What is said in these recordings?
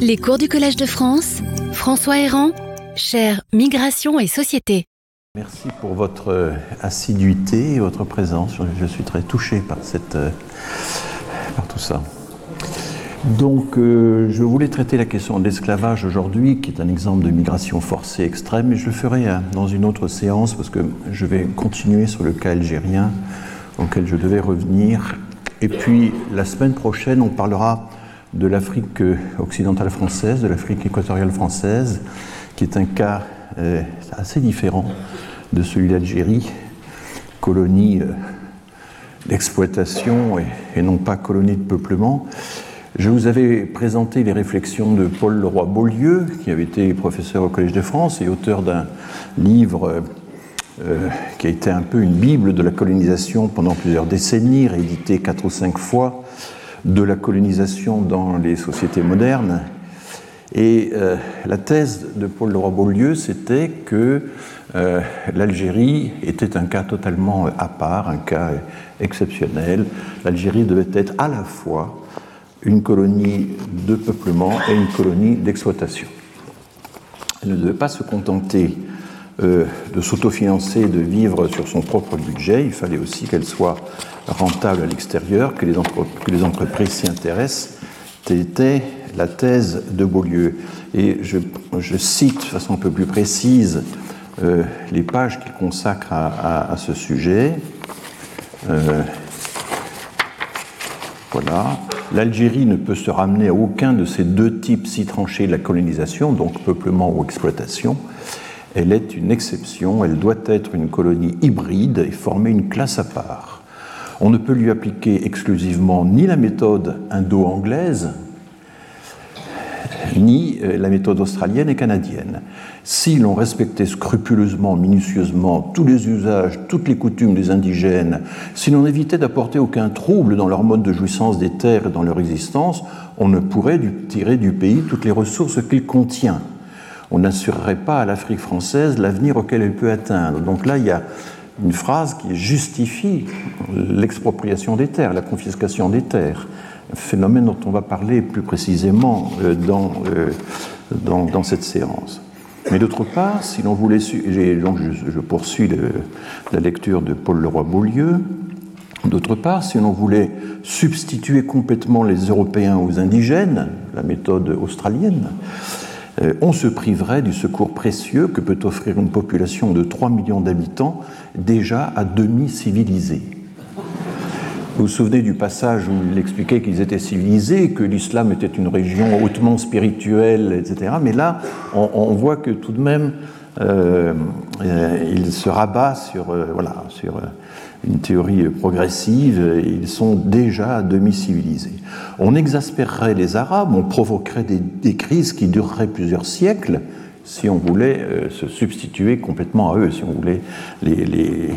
Les cours du Collège de France, François Héran, cher Migration et Société. Merci pour votre euh, assiduité et votre présence. Je suis très touché par, euh, tout ça. Donc, euh, je voulais traiter la question de l'esclavage aujourd'hui, qui est un exemple de migration forcée extrême, mais je le ferai dans une autre séance parce que je vais continuer sur le cas algérien auquel je devais revenir. Et puis, la semaine prochaine, on parlera de l'Afrique occidentale française, de l'Afrique équatoriale française, qui est un cas euh, assez différent de celui d'Algérie, colonie euh, d'exploitation et, non pas colonie de peuplement. Je vous avais présenté les réflexions de Paul Leroy-Beaulieu, qui avait été professeur au Collège de France et auteur d'un livre euh, qui a été un peu une bible de la colonisation pendant plusieurs décennies, réédité quatre ou cinq fois, de la colonisation dans les sociétés modernes. Et euh, la thèse de Paul Leroy-Beaulieu, c'était que euh, l'Algérie était un cas totalement à part, un cas exceptionnel. L'Algérie devait être à la fois une colonie de peuplement et une colonie d'exploitation. Elle ne devait pas se contenter euh, de s'autofinancer, de vivre sur son propre budget, il fallait aussi qu'elle soit rentable à l'extérieur, que, les entreprises s'y intéressent. C'était la thèse de Beaulieu. Et je, cite de façon un peu plus précise euh, les pages qu'il consacre à, ce sujet. Euh, voilà. L'Algérie ne peut se ramener à aucun de ces deux types si tranchés de la colonisation, donc peuplement ou exploitation. Elle est une exception, elle doit être une colonie hybride et former une classe à part. On ne peut lui appliquer exclusivement ni la méthode indo-anglaise, ni euh, la méthode australienne et canadienne. Si l'on respectait scrupuleusement, minutieusement tous les usages, toutes les coutumes des indigènes, si l'on évitait d'apporter aucun trouble dans leur mode de jouissance des terres et dans leur existence, on ne pourrait tirer du pays toutes les ressources qu'il contient. On n'assurerait pas à l'Afrique française l'avenir auquel elle peut atteindre. Donc là, il y a une phrase qui justifie l'expropriation des terres, la confiscation des terres phénomène dont on va parler plus précisément euh, dans, euh, dans, dans cette séance. Mais d'autre part, si l'on voulait, je, poursuis la lecture de Paul Leroy-Beaulieu, d'autre part, si l'on voulait substituer complètement les Européens aux indigènes, la méthode australienne, on se priverait du secours précieux que peut offrir une population de 3 millions d'habitants déjà à demi civilisée. Vous vous souvenez du passage où il expliquait qu'ils étaient civilisés, que l'islam était une région hautement spirituelle, etc. Mais là, on, voit que tout de même, euh, euh, il se rabat sur, euh, voilà, sur une théorie progressive. Ils sont déjà demi-civilisés. On exaspérerait les Arabes, on provoquerait des, crises qui dureraient plusieurs siècles si on voulait se substituer complètement à eux, si on voulait les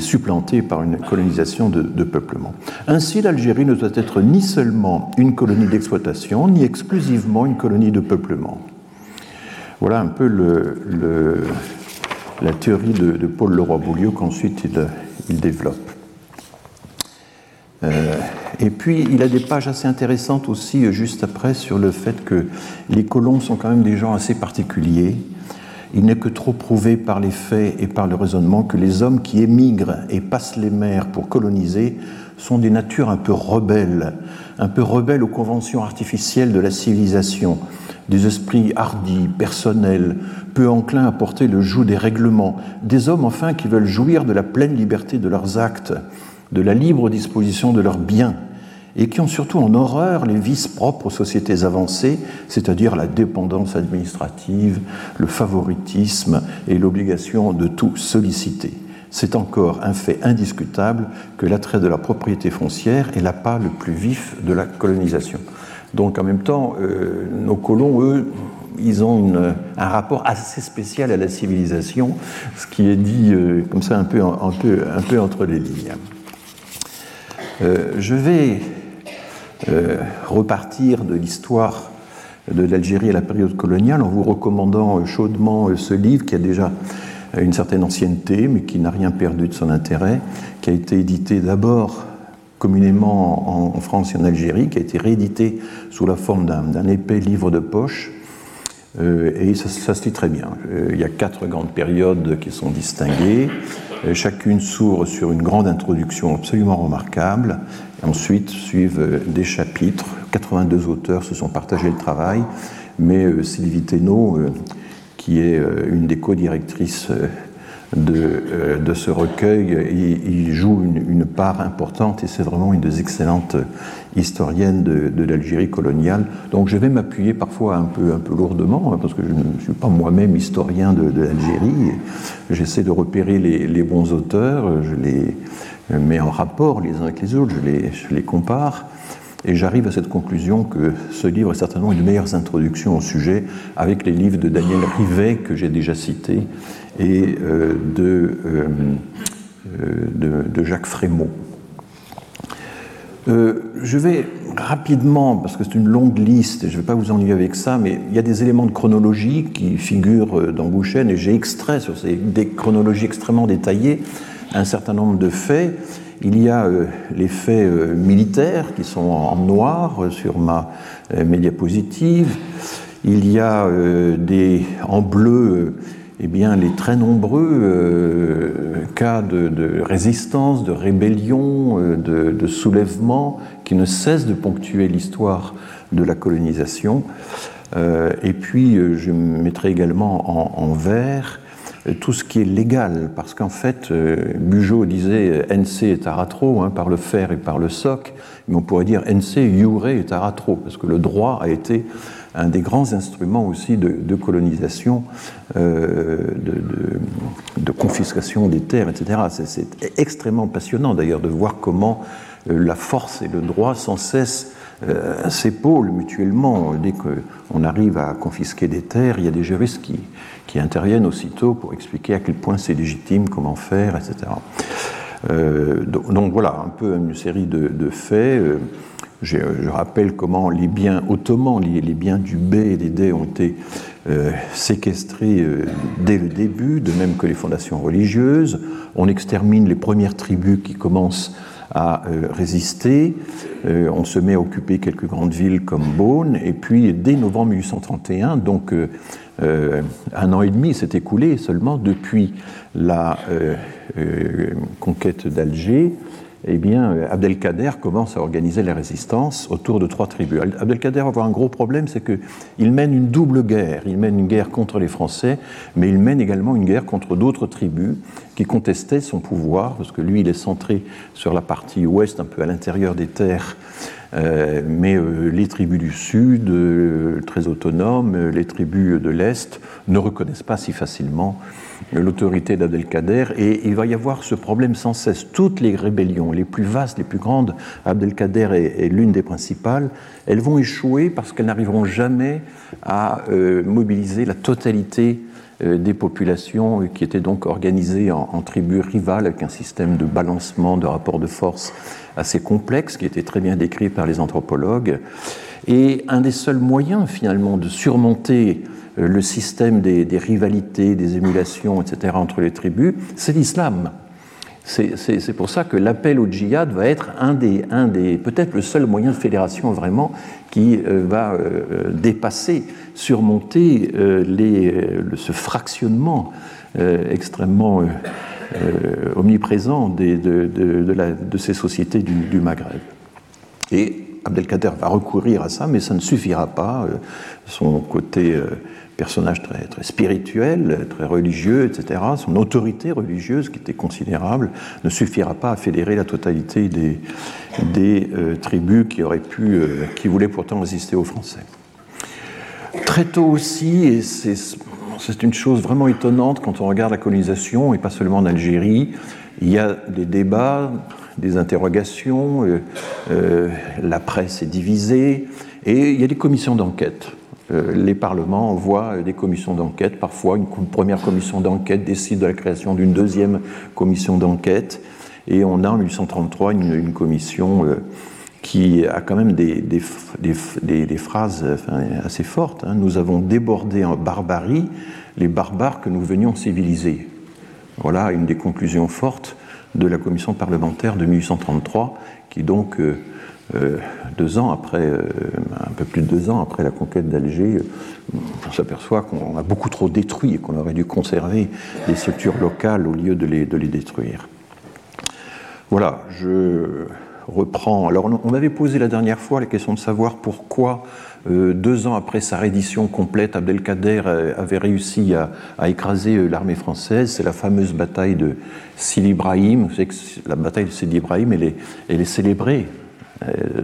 supplanter par une colonisation de, peuplement. Ainsi, l'Algérie ne doit être ni seulement une colonie d'exploitation, ni exclusivement une colonie de peuplement. Voilà un peu la théorie de, Paul Leroy-Beaulieu qu'ensuite il, développe. Euh, et puis, il a des pages assez intéressantes aussi, juste après, sur le fait que les colons sont quand même des gens assez particuliers, il n'est que trop prouvé par les faits et par le raisonnement que les hommes qui émigrent et passent les mers pour coloniser sont des natures un peu rebelles, un peu rebelles aux conventions artificielles de la civilisation, des esprits hardis, personnels, peu enclins à porter le joug des règlements, des hommes enfin qui veulent jouir de la pleine liberté de leurs actes, de la libre disposition de leurs biens, et qui ont surtout en horreur les vices propres aux sociétés avancées, c'est-à-dire la dépendance administrative, le favoritisme et l'obligation de tout solliciter. C'est encore un fait indiscutable que l'attrait de la propriété foncière est l'appât le plus vif de la colonisation. Donc en même temps, euh, nos colons, eux, ils ont un rapport assez spécial à la civilisation, ce qui est dit euh, comme ça un peu, entre les lignes. Euh, je vais repartir de l'histoire de l'Algérie à la période coloniale en vous recommandant chaudement ce livre qui a déjà une certaine ancienneté mais qui n'a rien perdu de son intérêt, qui a été édité d'abord communément en, France et en Algérie, qui a été réédité sous la forme d'un épais livre de poche. Euh, et ça, se lit très bien. Euh, il y a quatre grandes périodes qui sont distinguées. Euh, chacune s'ouvre sur une grande introduction absolument remarquable. ensuite suivent des chapitres. 82 auteurs se sont partagés le travail, mais Sylvie Thénault, qui est une des co-directrices de, euh, de, ce recueil. Il, il joue une, une, part importante et c'est vraiment une des excellentes historiennes de, de l'Algérie coloniale. Donc je vais m'appuyer parfois un peu, un peu lourdement, hein, parce que je ne suis pas moi-même historien de, de l'Algérie. J'essaie de repérer les, les, bons auteurs, je les mets en rapport les uns avec les autres, je les, je les compare. Et j'arrive à cette conclusion que ce livre est certainement une meilleure introduction au sujet avec les livres de Daniel Rivet que j'ai déjà cités et euh, de, euh, de, de, Jacques Frémaux. Euh, je vais rapidement, parce que c'est une longue liste, et je ne vais pas vous ennuyer avec ça, mais il y a des éléments de chronologie qui figurent dans Bouchen, et j'ai extrait sur ces des chronologies extrêmement détaillées un certain nombre de faits. Il y a les faits militaires qui sont en noir sur ma médiapositive. Il y a en bleu eh bien, les très nombreux euh, cas de, résistance, de rébellion, euh, de, soulèvement qui ne cessent de ponctuer l'histoire de la colonisation. Euh, et puis, je mettrai également en, vert tout ce qui est légal, parce qu'en fait, Bugeaud disait NC et taratro, hein, par le fer et par le soc, mais on pourrait dire NC, jure et taratro, parce que le droit a été un des grands instruments aussi de, colonisation, euh, de, confiscation des terres, etc. C'est extrêmement passionnant d'ailleurs de voir comment euh, la force et le droit sans cesse euh, s'épaulent mutuellement. Dès qu'on arrive à confisquer des terres, il y a des juristes qui, qui interviennent aussitôt pour expliquer à quel point c'est légitime, comment faire, etc. donc, voilà, un peu une série de, faits. Je, rappelle comment les biens ottomans, les, biens du B et des D ont été euh, séquestrés euh, dès le début, de même que les fondations religieuses. On extermine les premières tribus qui commencent à euh, résister. on se met à occuper quelques grandes villes comme Beaune. Et puis, dès novembre 1831, donc un an et demi s'est écoulé seulement depuis la conquête d'Alger, eh bien, euh, Abdelkader commence à organiser la résistance autour de trois tribus. Abdelkader va avoir un gros problème, c'est qu'il mène une double guerre. Il mène une guerre contre les Français, mais il mène également une guerre contre d'autres tribus qui contestaient son pouvoir, parce que lui, il est centré sur la partie ouest, un peu à l'intérieur des terres euh, mais euh, les tribus du sud, très autonomes, les tribus de l'est ne reconnaissent pas si facilement l'autorité d'Abdelkader, et il va y avoir ce problème sans cesse. Toutes les rébellions, les plus vastes, les plus grandes, Abdelkader est, l'une des principales, elles vont échouer parce qu'elles n'arriveront jamais à euh, mobiliser la totalité euh, des populations qui étaient donc organisées en, tribus rivales avec un système de balancement, de rapports de force assez complexe qui était très bien décrit par les anthropologues. Et un des seuls moyens finalement de surmonter euh, le système des, rivalités, des émulations, etc., entre les tribus, c'est l'islam. C'est pour ça que l'appel au djihad va être un des, un des peut-être le seul moyen de fédération vraiment qui euh, va euh, dépasser, surmonter ce fractionnement extrêmement omniprésent de, de, de, ces sociétés du, Maghreb. Et Abdelkader va recourir à ça, mais ça ne suffira pas. Son côté personnage très, très spirituel, très religieux, etc., son autorité religieuse, qui était considérable, ne suffira pas à fédérer la totalité des, des euh, tribus qui, auraient pu, euh, qui voulaient pourtant résister aux Français. Très tôt aussi, et c'est une chose vraiment étonnante quand on regarde la colonisation, et pas seulement en Algérie, il y a des débats, des interrogations, euh, la presse est divisée, et il y a des commissions d'enquête. Euh, les parlements envoient des commissions d'enquête. Parfois, une première commission d'enquête décide de la création d'une deuxième commission d'enquête. Et on a en 1833 une, commission euh, qui a quand même des, phrases assez fortes. Hein. Nous avons débordé en barbarie les barbares que nous venions civiliser. Voilà une des conclusions fortes de la commission parlementaire de 1833, qui donc, euh, euh, deux ans après, un peu plus de deux ans après la conquête d'Alger, on s'aperçoit qu'on a beaucoup trop détruit et qu'on aurait dû conserver les structures locales au lieu de les, de les détruire. Voilà, je reprends. Alors, on avait posé la dernière fois la question de savoir pourquoi euh, deux ans après sa reddition complète, Abdelkader euh, avait réussi à, écraser euh, l'armée française. C'est la fameuse bataille de Sidi Ibrahim. Vous savez que la bataille de Sidi Ibrahim, elle est, elle est célébrée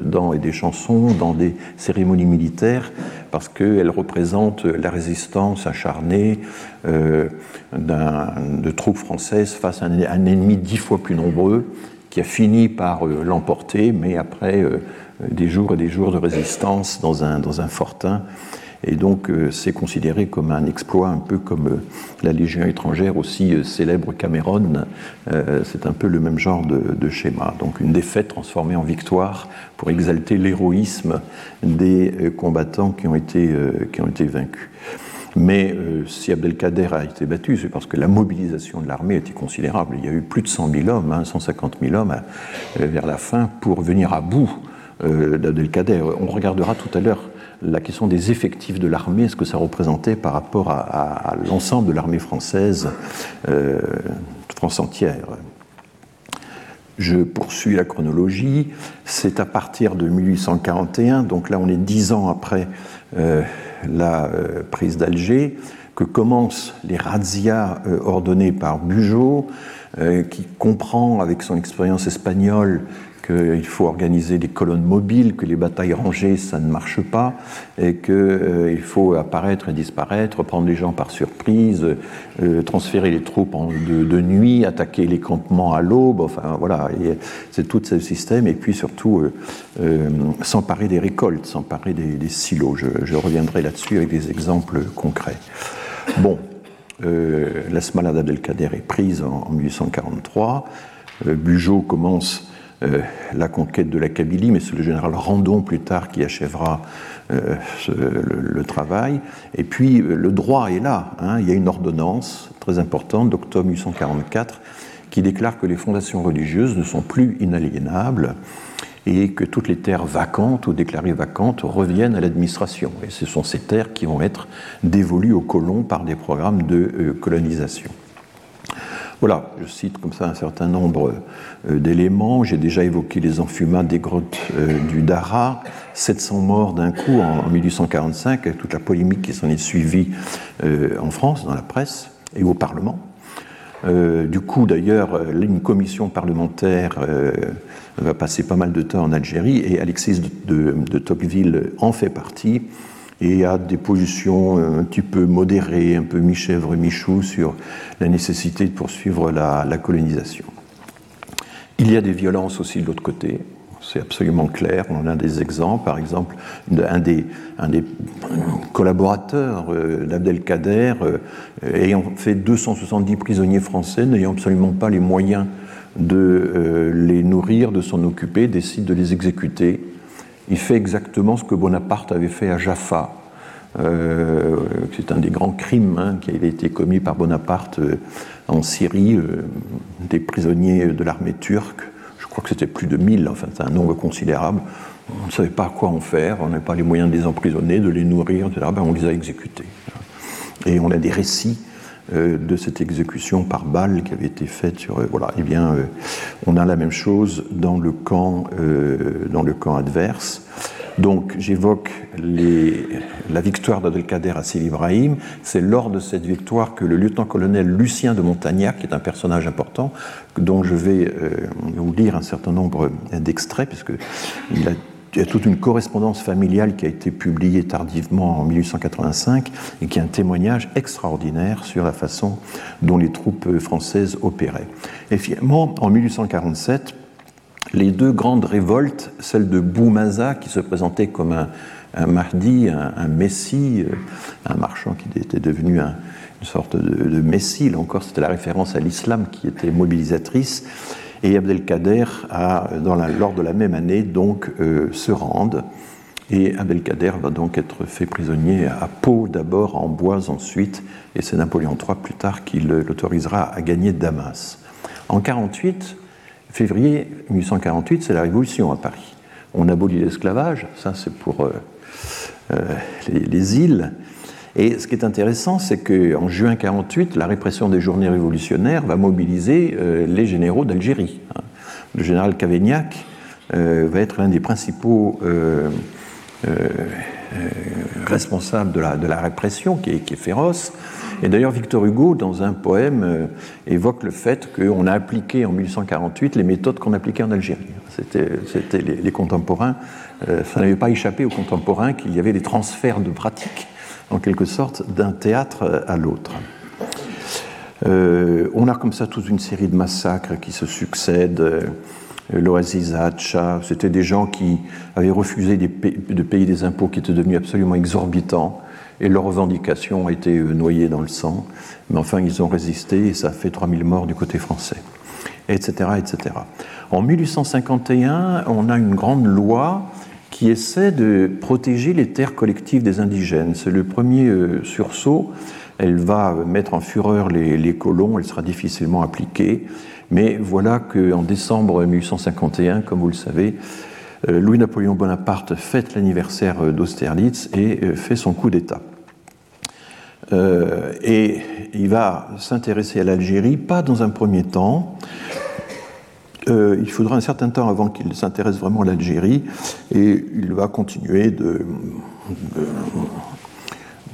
dans des chansons, dans des cérémonies militaires, parce qu'elle représente la résistance acharnée de troupes françaises face à un, ennemi dix fois plus nombreux, qui a fini par l'emporter, mais après des jours et des jours de résistance dans un, dans un fortin. Et donc, euh, c'est considéré comme un exploit, un peu comme euh, la Légion étrangère, aussi euh, célèbre Cameron. c'est un peu le même genre de, schéma. Donc, une défaite transformée en victoire pour exalter l'héroïsme des combattants qui ont été, qui ont été vaincus. Mais si Abdelkader a été battu, c'est parce que la mobilisation de l'armée était considérable. Il y a eu plus de 100 000 hommes, 150 hein, 000 hommes vers la fin pour venir à bout euh, d'Abdelkader. On regardera tout à l'heure la question des effectifs de l'armée, ce que ça représentait par rapport à, l'ensemble de l'armée française, euh, France entière. Je poursuis la chronologie. C'est à partir de 1841, donc là on est dix ans après euh, la prise d'Alger, que commencent les razzias ordonnés par Bugeaud, qui comprend avec son expérience espagnole qu'il faut organiser des colonnes mobiles, que les batailles rangées, ça ne marche pas, et qu'il euh, faut apparaître et disparaître, prendre les gens par surprise, euh, transférer les troupes de, nuit, attaquer les campements à l'aube, enfin voilà, c'est tout ce système, et puis surtout euh, s'emparer des récoltes, s'emparer des, silos. Je, reviendrai là-dessus avec des exemples concrets. Bon, la Smala d'Abdelkader est prise en, en 1843. Bugeaud commence euh, la conquête de la Kabylie, mais c'est le général Randon plus tard qui achèvera euh, le, travail. Et puis euh, le droit est là. Hein. Il y a une ordonnance très importante d'octobre 1844 qui déclare que les fondations religieuses ne sont plus inaliénables et que toutes les terres vacantes ou déclarées vacantes reviennent à l'administration. Et ce sont ces terres qui vont être dévolues aux colons par des programmes de colonisation. Voilà, je cite comme ça un certain nombre euh, d'éléments. J'ai déjà évoqué les enfumats des grottes euh, du Dara, 700 morts d'un coup en 1845, avec toute la polémique qui s'en est suivie euh, en France, dans la presse et au Parlement. du coup, d'ailleurs, une commission parlementaire va passer pas mal de temps en Algérie et Alexis de Tocqueville en fait partie et a des positions euh, un petit peu modérées, un peu mi-chèvre, mi-chou sur la nécessité de poursuivre la, colonisation. Il y a des violences aussi de l'autre côté, c'est absolument clair. On a des exemples. Par exemple, un des, collaborateurs euh, d'Abdelkader, euh, ayant fait 270 prisonniers français, n'ayant absolument pas les moyens de les nourrir, de s'en occuper, décide de les exécuter il fait exactement ce que Bonaparte avait fait à Jaffa. Euh, c'est un des grands crimes hein, qui avait été commis par Bonaparte euh, en Syrie, euh, des prisonniers de l'armée turque. Je crois que c'était plus de 1000, enfin c'est un nombre considérable. On ne savait pas quoi en faire, on n'avait pas les moyens de les emprisonner, de les nourrir, etc. Ben, on les a exécutés. Et on a des récits de cette exécution par balle qui avait été faite sur. voilà, eh bien, on a la même chose dans le camp, dans le camp adverse. Donc j'évoque la victoire d'Abdelkader à Sidi Ibrahim. C'est lors de cette victoire que le lieutenant-colonel Lucien de Montagnac, qui est un personnage important, dont je vais euh, vous lire un certain nombre d'extraits, puisqu'il a il y a toute une correspondance familiale qui a été publiée tardivement en 1885 et qui est un témoignage extraordinaire sur la façon dont les troupes françaises opéraient. Et finalement, en 1847, les deux grandes révoltes, celle de Boumaza, qui se présentait comme un, Mahdi, un, Messie, euh, un marchand qui était devenu une sorte de, Messie, là encore c'était la référence à l'islam qui était mobilisatrice, et Abdelkader, a, lors de la même année, donc euh, se rende, et Abdelkader va donc être fait prisonnier à Pau d'abord, en Boise ensuite, et c'est Napoléon III plus tard qui l'autorisera à gagner Damas. En 1948, Février 1848, c'est la Révolution à Paris. On abolit l'esclavage, ça c'est pour les, les, îles. Et ce qui est intéressant, c'est qu'en juin 1948, la répression des journées révolutionnaires va mobiliser les généraux d'Algérie. Hein. Le général Cavaignac va être l'un des principaux responsables de la, répression, qui est, féroce. Et d'ailleurs, Victor Hugo, dans un poème, euh, évoque le fait qu'on a appliqué en 1848 les méthodes qu'on appliquait en Algérie. C'était les, contemporains, euh, ça n'avait pas échappé aux contemporains qu'il y avait des transferts de pratiques, en quelque sorte, d'un théâtre à l'autre. Euh, on a comme ça toute une série de massacres qui se succèdent. L'Oasis Hacha, c'était des gens qui avaient refusé de payer des impôts qui étaient devenus absolument exorbitants et leurs revendications ont été euh, noyées dans le sang. Mais enfin, ils ont résisté et ça a fait 3000 morts du côté français, etc., etc. En 1851, on a une grande loi qui essaie de protéger les terres collectives des indigènes. C'est le premier euh, sursaut. Elle va mettre en fureur les, colons, elle sera difficilement appliquée. Mais voilà qu'en décembre 1851, comme vous le savez, euh, Louis-Napoléon Bonaparte fête l'anniversaire d'Austerlitz et fait son coup d'État. Euh, et il va s'intéresser à l'Algérie, pas dans un premier temps. Euh, il faudra un certain temps avant qu'il s'intéresse vraiment à l'Algérie, et il va continuer de,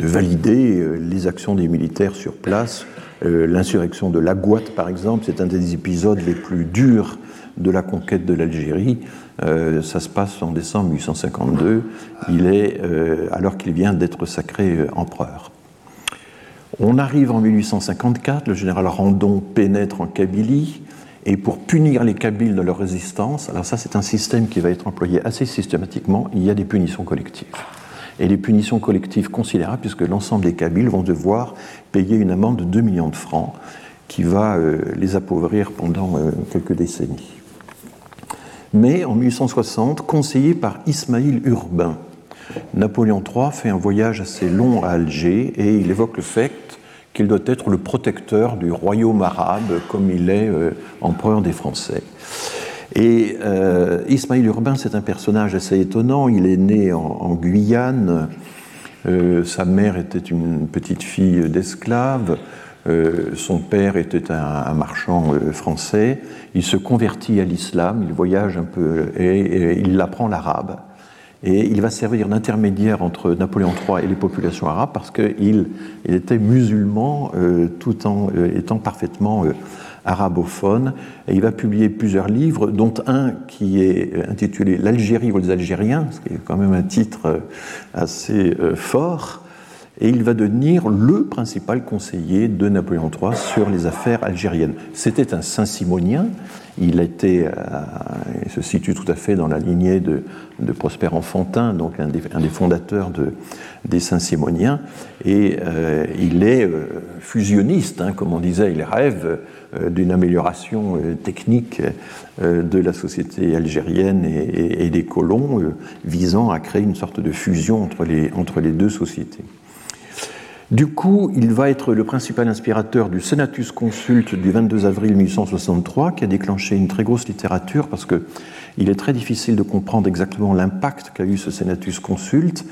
de, valider euh, les actions des militaires sur place. L'insurrection de Lagouate, par exemple, c'est un des épisodes les plus durs de la conquête de l'Algérie. ça se passe en décembre 1852, il est, alors qu'il vient d'être sacré empereur. On arrive en 1854, le général Randon pénètre en Kabylie, et pour punir les Kabyles de leur résistance, alors ça c'est un système qui va être employé assez systématiquement, il y a des punitions collectives. Et les punitions collectives considérables, puisque l'ensemble des Kabyles vont devoir payer une amende de 2 millions de francs qui va euh, les appauvrir pendant euh, quelques décennies. Mais en 1860, conseillé par Ismaïl Urbain, Napoléon III fait un voyage assez long à Alger et il évoque le fait qu'il doit être le protecteur du royaume arabe comme il est euh, empereur des Français. Et euh, Ismaïl Urbain, c'est un personnage assez étonnant. Il est né en, Guyane. Euh, sa mère était une petite fille d'esclave. son père était un, marchand français. Il se convertit à l'islam. Il voyage un peu et il apprend l'arabe. Et il va servir d'intermédiaire entre Napoléon III et les populations arabes parce qu'il il était musulman euh, tout en euh, étant parfaitement euh, arabophone. Et il va publier plusieurs livres, dont un qui est intitulé L'Algérie aux Algériens, ce qui est quand même un titre assez fort. Et il va devenir le principal conseiller de Napoléon III sur les affaires algériennes. C'était un Saint-Simonien il, était, euh, se situe tout à fait dans la lignée de, Prosper Enfantin, donc un des, fondateurs des Saint-Simoniens, et euh, il est euh, fusionniste, hein, comme on disait, il rêve d'une amélioration technique de la société algérienne et, des colons, visant à créer une sorte de fusion entre les, entre les deux sociétés. Du coup, il va être le principal inspirateur du Senatus Consult du 22 avril 1863, qui a déclenché une très grosse littérature parce que il est très difficile de comprendre exactement l'impact qu'a eu ce Senatus Consult.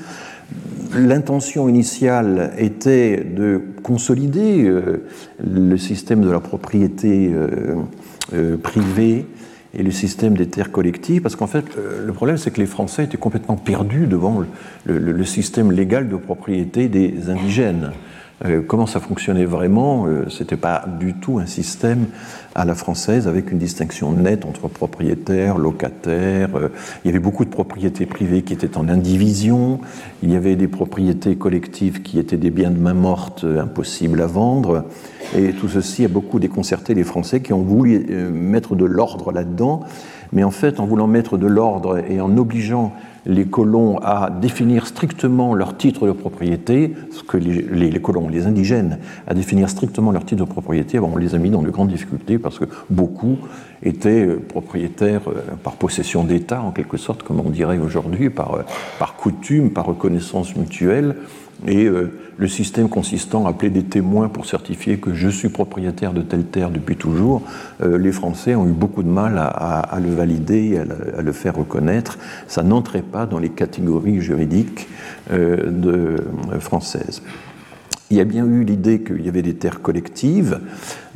L'intention initiale était de consolider euh, le système de la propriété euh, euh, privée et le système des terres collectives, parce qu'en fait, euh, le problème, c'est que les Français étaient complètement perdus devant le, système légal de propriété des indigènes. Euh, comment ça fonctionnait vraiment euh, C'était pas du tout un système à la française avec une distinction nette entre propriétaires, locataires. il y avait beaucoup de propriétés privées qui étaient en indivision. Il y avait des propriétés collectives qui étaient des biens de main morte impossibles à vendre. Et tout ceci a beaucoup déconcerté les Français qui ont voulu mettre de l'ordre là-dedans. Mais en fait, en voulant mettre de l'ordre et en obligeant les colons à définir strictement leur titre de propriété, ce que les, colons, les indigènes, à définir strictement leur titre de propriété, on les a mis dans de grandes difficultés parce que beaucoup étaient euh, propriétaires euh, par possession d'État, en quelque sorte, comme on dirait aujourd'hui, par, euh, par coutume, par reconnaissance mutuelle et euh, le système consistant à appeler des témoins pour certifier que je suis propriétaire de telle terre depuis toujours, euh, les Français ont eu beaucoup de mal à, le valider, à, le faire reconnaître. Ça n'entrait pas dans les catégories juridiques euh, françaises. Il y a bien eu l'idée qu'il y avait des terres collectives,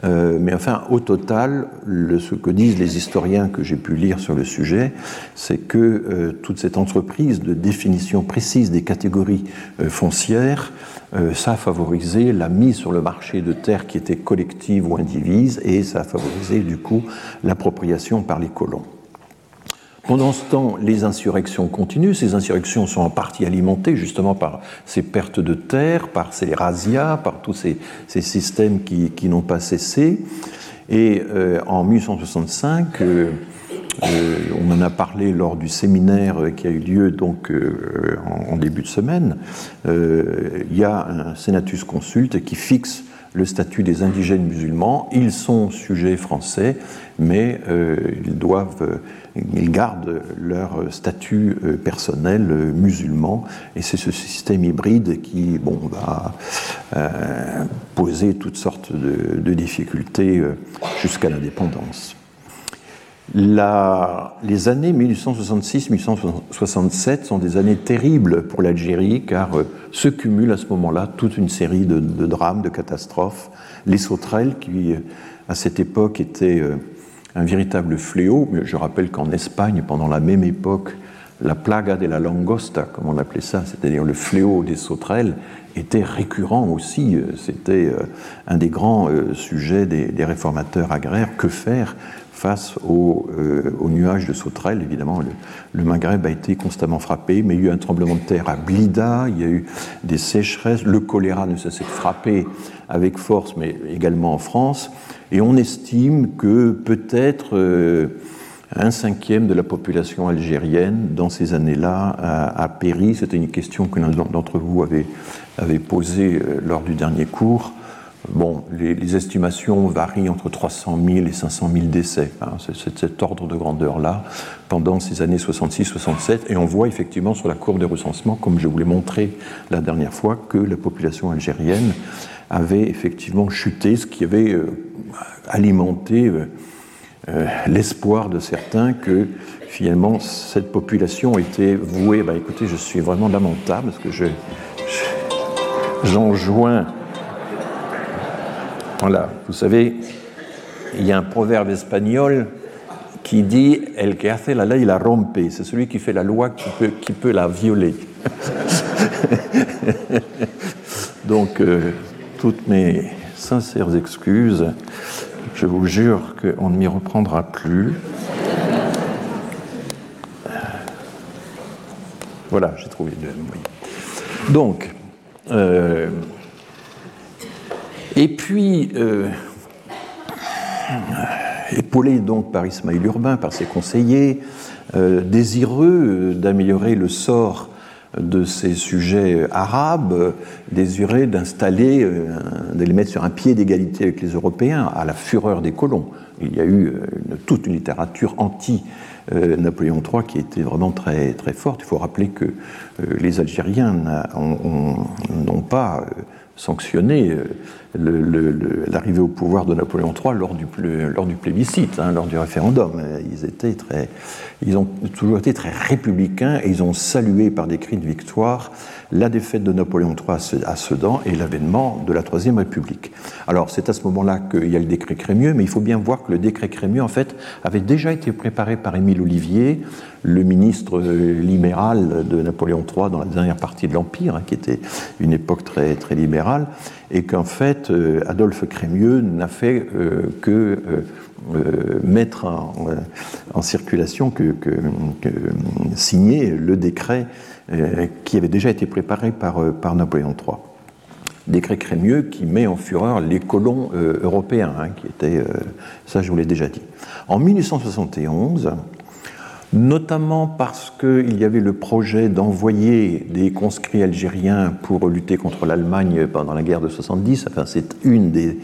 euh, mais enfin, au total, ce que disent les historiens que j'ai pu lire sur le sujet, c'est que euh, toute cette entreprise de définition précise des catégories euh, foncières, ça a favorisé la mise sur le marché de terres qui étaient collectives ou indivises, et ça a favorisé du coup l'appropriation par les colons. Pendant ce temps, les insurrections continuent. Ces insurrections sont en partie alimentées justement par ces pertes de terre, par ces razzias, par tous ces, systèmes qui, n'ont pas cessé. Et euh, en 1865, euh, euh, on en a parlé lors du séminaire qui a eu lieu donc en, début de semaine. il y a un senatus consulte qui fixe le statut des indigènes musulmans. Ils sont sujets français, mais ils doivent ils gardent leur statut euh, personnel euh, musulman, et c'est ce système hybride qui bon, va euh, poser toutes sortes de, difficultés jusqu'à l'indépendance. Les années 1866-1867 sont des années terribles pour l'Algérie car se cumulent à ce moment-là toute une série de, drames, de catastrophes. Les sauterelles qui, à cette époque, étaient un véritable fléau. Je rappelle qu'en Espagne, pendant la même époque, la plaga de la langosta, comme on appelait ça, c'est-à-dire le fléau des sauterelles, était récurrent aussi. C'était euh, un des grands euh, sujets des, réformateurs agraires. Que faire face aux euh, au nuages de sauterelles? Évidemment, le, Maghreb a été constamment frappé, mais il y a eu un tremblement de terre à Blida, il y a eu des sécheresses, le choléra ne cessait de frapper avec force, mais également en France. Et on estime que peut-être euh, un cinquième de la population algérienne dans ces années-là a, péri. C'était une question que l'un d'entre vous avait, posée euh, lors du dernier cours. Bon, les, estimations varient entre 300 000 et 500 000 décès. Hein. c'est cet ordre de grandeur-là pendant ces années 66-67. Et on voit effectivement sur la courbe de recensement, comme je vous l'ai montré la dernière fois, que la population algérienne avait effectivement chuté, ce qui avait euh, alimenté euh, euh, l'espoir de certains que finalement cette population était vouée. Ben, écoutez, je suis vraiment lamentable parce que je, j'enjoins. Voilà, vous savez, il y a un proverbe espagnol qui dit El que hace la ley la rompe. C'est celui qui fait la loi qui peut, qui peut la violer. Donc, toutes mes sincères excuses. Je vous jure qu'on ne m'y reprendra plus. Voilà, j'ai trouvé le Donc, euh, et puis, euh, épaulé donc par Ismaël Urbain, par ses conseillers, euh, désireux d'améliorer le sort de ces sujets arabes, désiraient d'installer, euh, de les mettre sur un pied d'égalité avec les Européens, à la fureur des colons. Il y a eu euh, toute une littérature anti-Napoléon III qui était vraiment très, très forte. Il faut rappeler que euh, les Algériens n'ont pas sanctionné l'arrivée au pouvoir de Napoléon III lors du, lors du plébiscite, hein, lors du référendum. Ils, étaient très, ils ont toujours été très républicains et ils ont salué par des cris de victoire la défaite de Napoléon III à Sedan et l'avènement de la Troisième République. Alors c'est à ce moment-là qu'il y a le décret Crémieux, mais il faut bien voir que le décret Crémieux, en fait, avait déjà été préparé par Émile Olivier, le ministre libéral de Napoléon III dans la dernière partie de l'Empire, hein, qui était une époque très, très libérale, et qu'en fait, euh, Adolphe Crémieux n'a fait euh, que euh, mettre en, circulation, que, signer le décret qui avait déjà été préparé par, par Napoléon III. Décret Crémieux qui met en fureur les colons européens, hein, qui étaient, ça je vous l'ai déjà dit. En 1871, notamment parce qu'il y avait le projet d'envoyer des conscrits algériens pour lutter contre l'Allemagne pendant la guerre de 70. Enfin, c'est une des,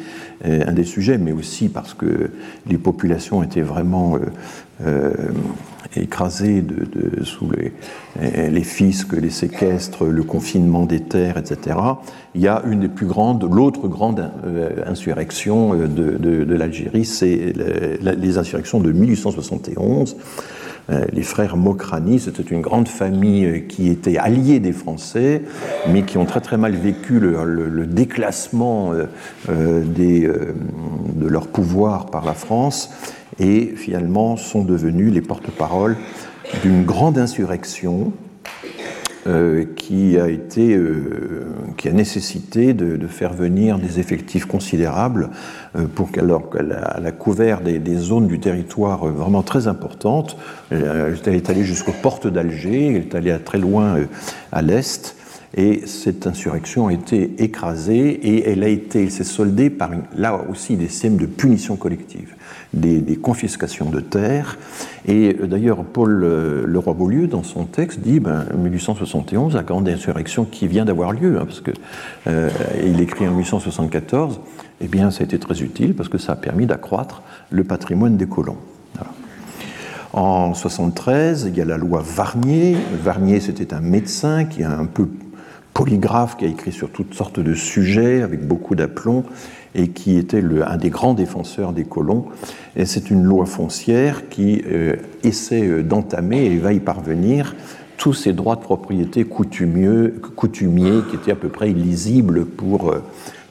euh, un des sujets, mais aussi parce que les populations étaient vraiment euh, euh, écrasées de, sous les, les, fiscs, les séquestres, le confinement des terres, etc. Il y a une des plus grandes, l'autre grande insurrection de, de l'Algérie, c'est les insurrections de 1871 euh, les frères Mokrani, c'était une grande famille euh, qui était alliée des Français, mais qui ont très très mal vécu le, déclassement euh, de leur pouvoir par la France et finalement sont devenus les porte-parole d'une grande insurrection euh, qui a été, euh, qui a nécessité de, faire venir des effectifs considérables euh, pour qu'elle a, couvert des, zones du territoire vraiment très importantes. Elle est allée jusqu'aux portes d'Alger, elle est allée très loin à l'est. Et cette insurrection a été écrasée et elle a été, s'est soldée par là aussi des systèmes de punition collective des, confiscations de terres. Et euh, d'ailleurs, Paul euh, Leroy-Beaulieu, dans son texte, dit ben, 1871, la grande insurrection qui vient d'avoir lieu, hein, parce qu'il euh, écrit en 1874, eh bien, ça a été très utile parce que ça a permis d'accroître le patrimoine des colons. En 73, il y a la loi Varnier. Varnier, c'était un médecin qui a un peu polygraphe, qui a écrit sur toutes sortes de sujets avec beaucoup d'aplomb et qui était un des grands défenseurs des colons. Et c'est une loi foncière qui euh, essaie euh, d'entamer et va y parvenir tous ces droits de propriété coutumiers, coutumiers qui étaient à peu près illisibles pour, euh,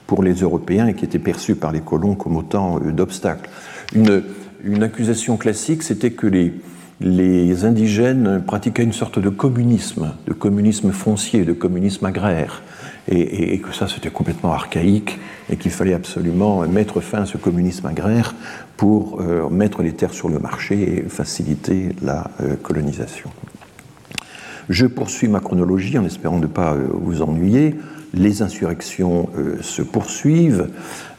pour les Européens et qui étaient perçus par les colons comme autant d'obstacles. Une, une accusation classique, c'était que les, les indigènes pratiquaient une sorte de communisme, de communisme foncier, de communisme agraire et, que ça c'était complètement archaïque et qu'il fallait absolument mettre fin à ce communisme agraire pour euh, mettre les terres sur le marché et faciliter la euh, colonisation. Je poursuis ma chronologie en espérant ne pas euh, vous ennuyer. Les insurrections se poursuivent.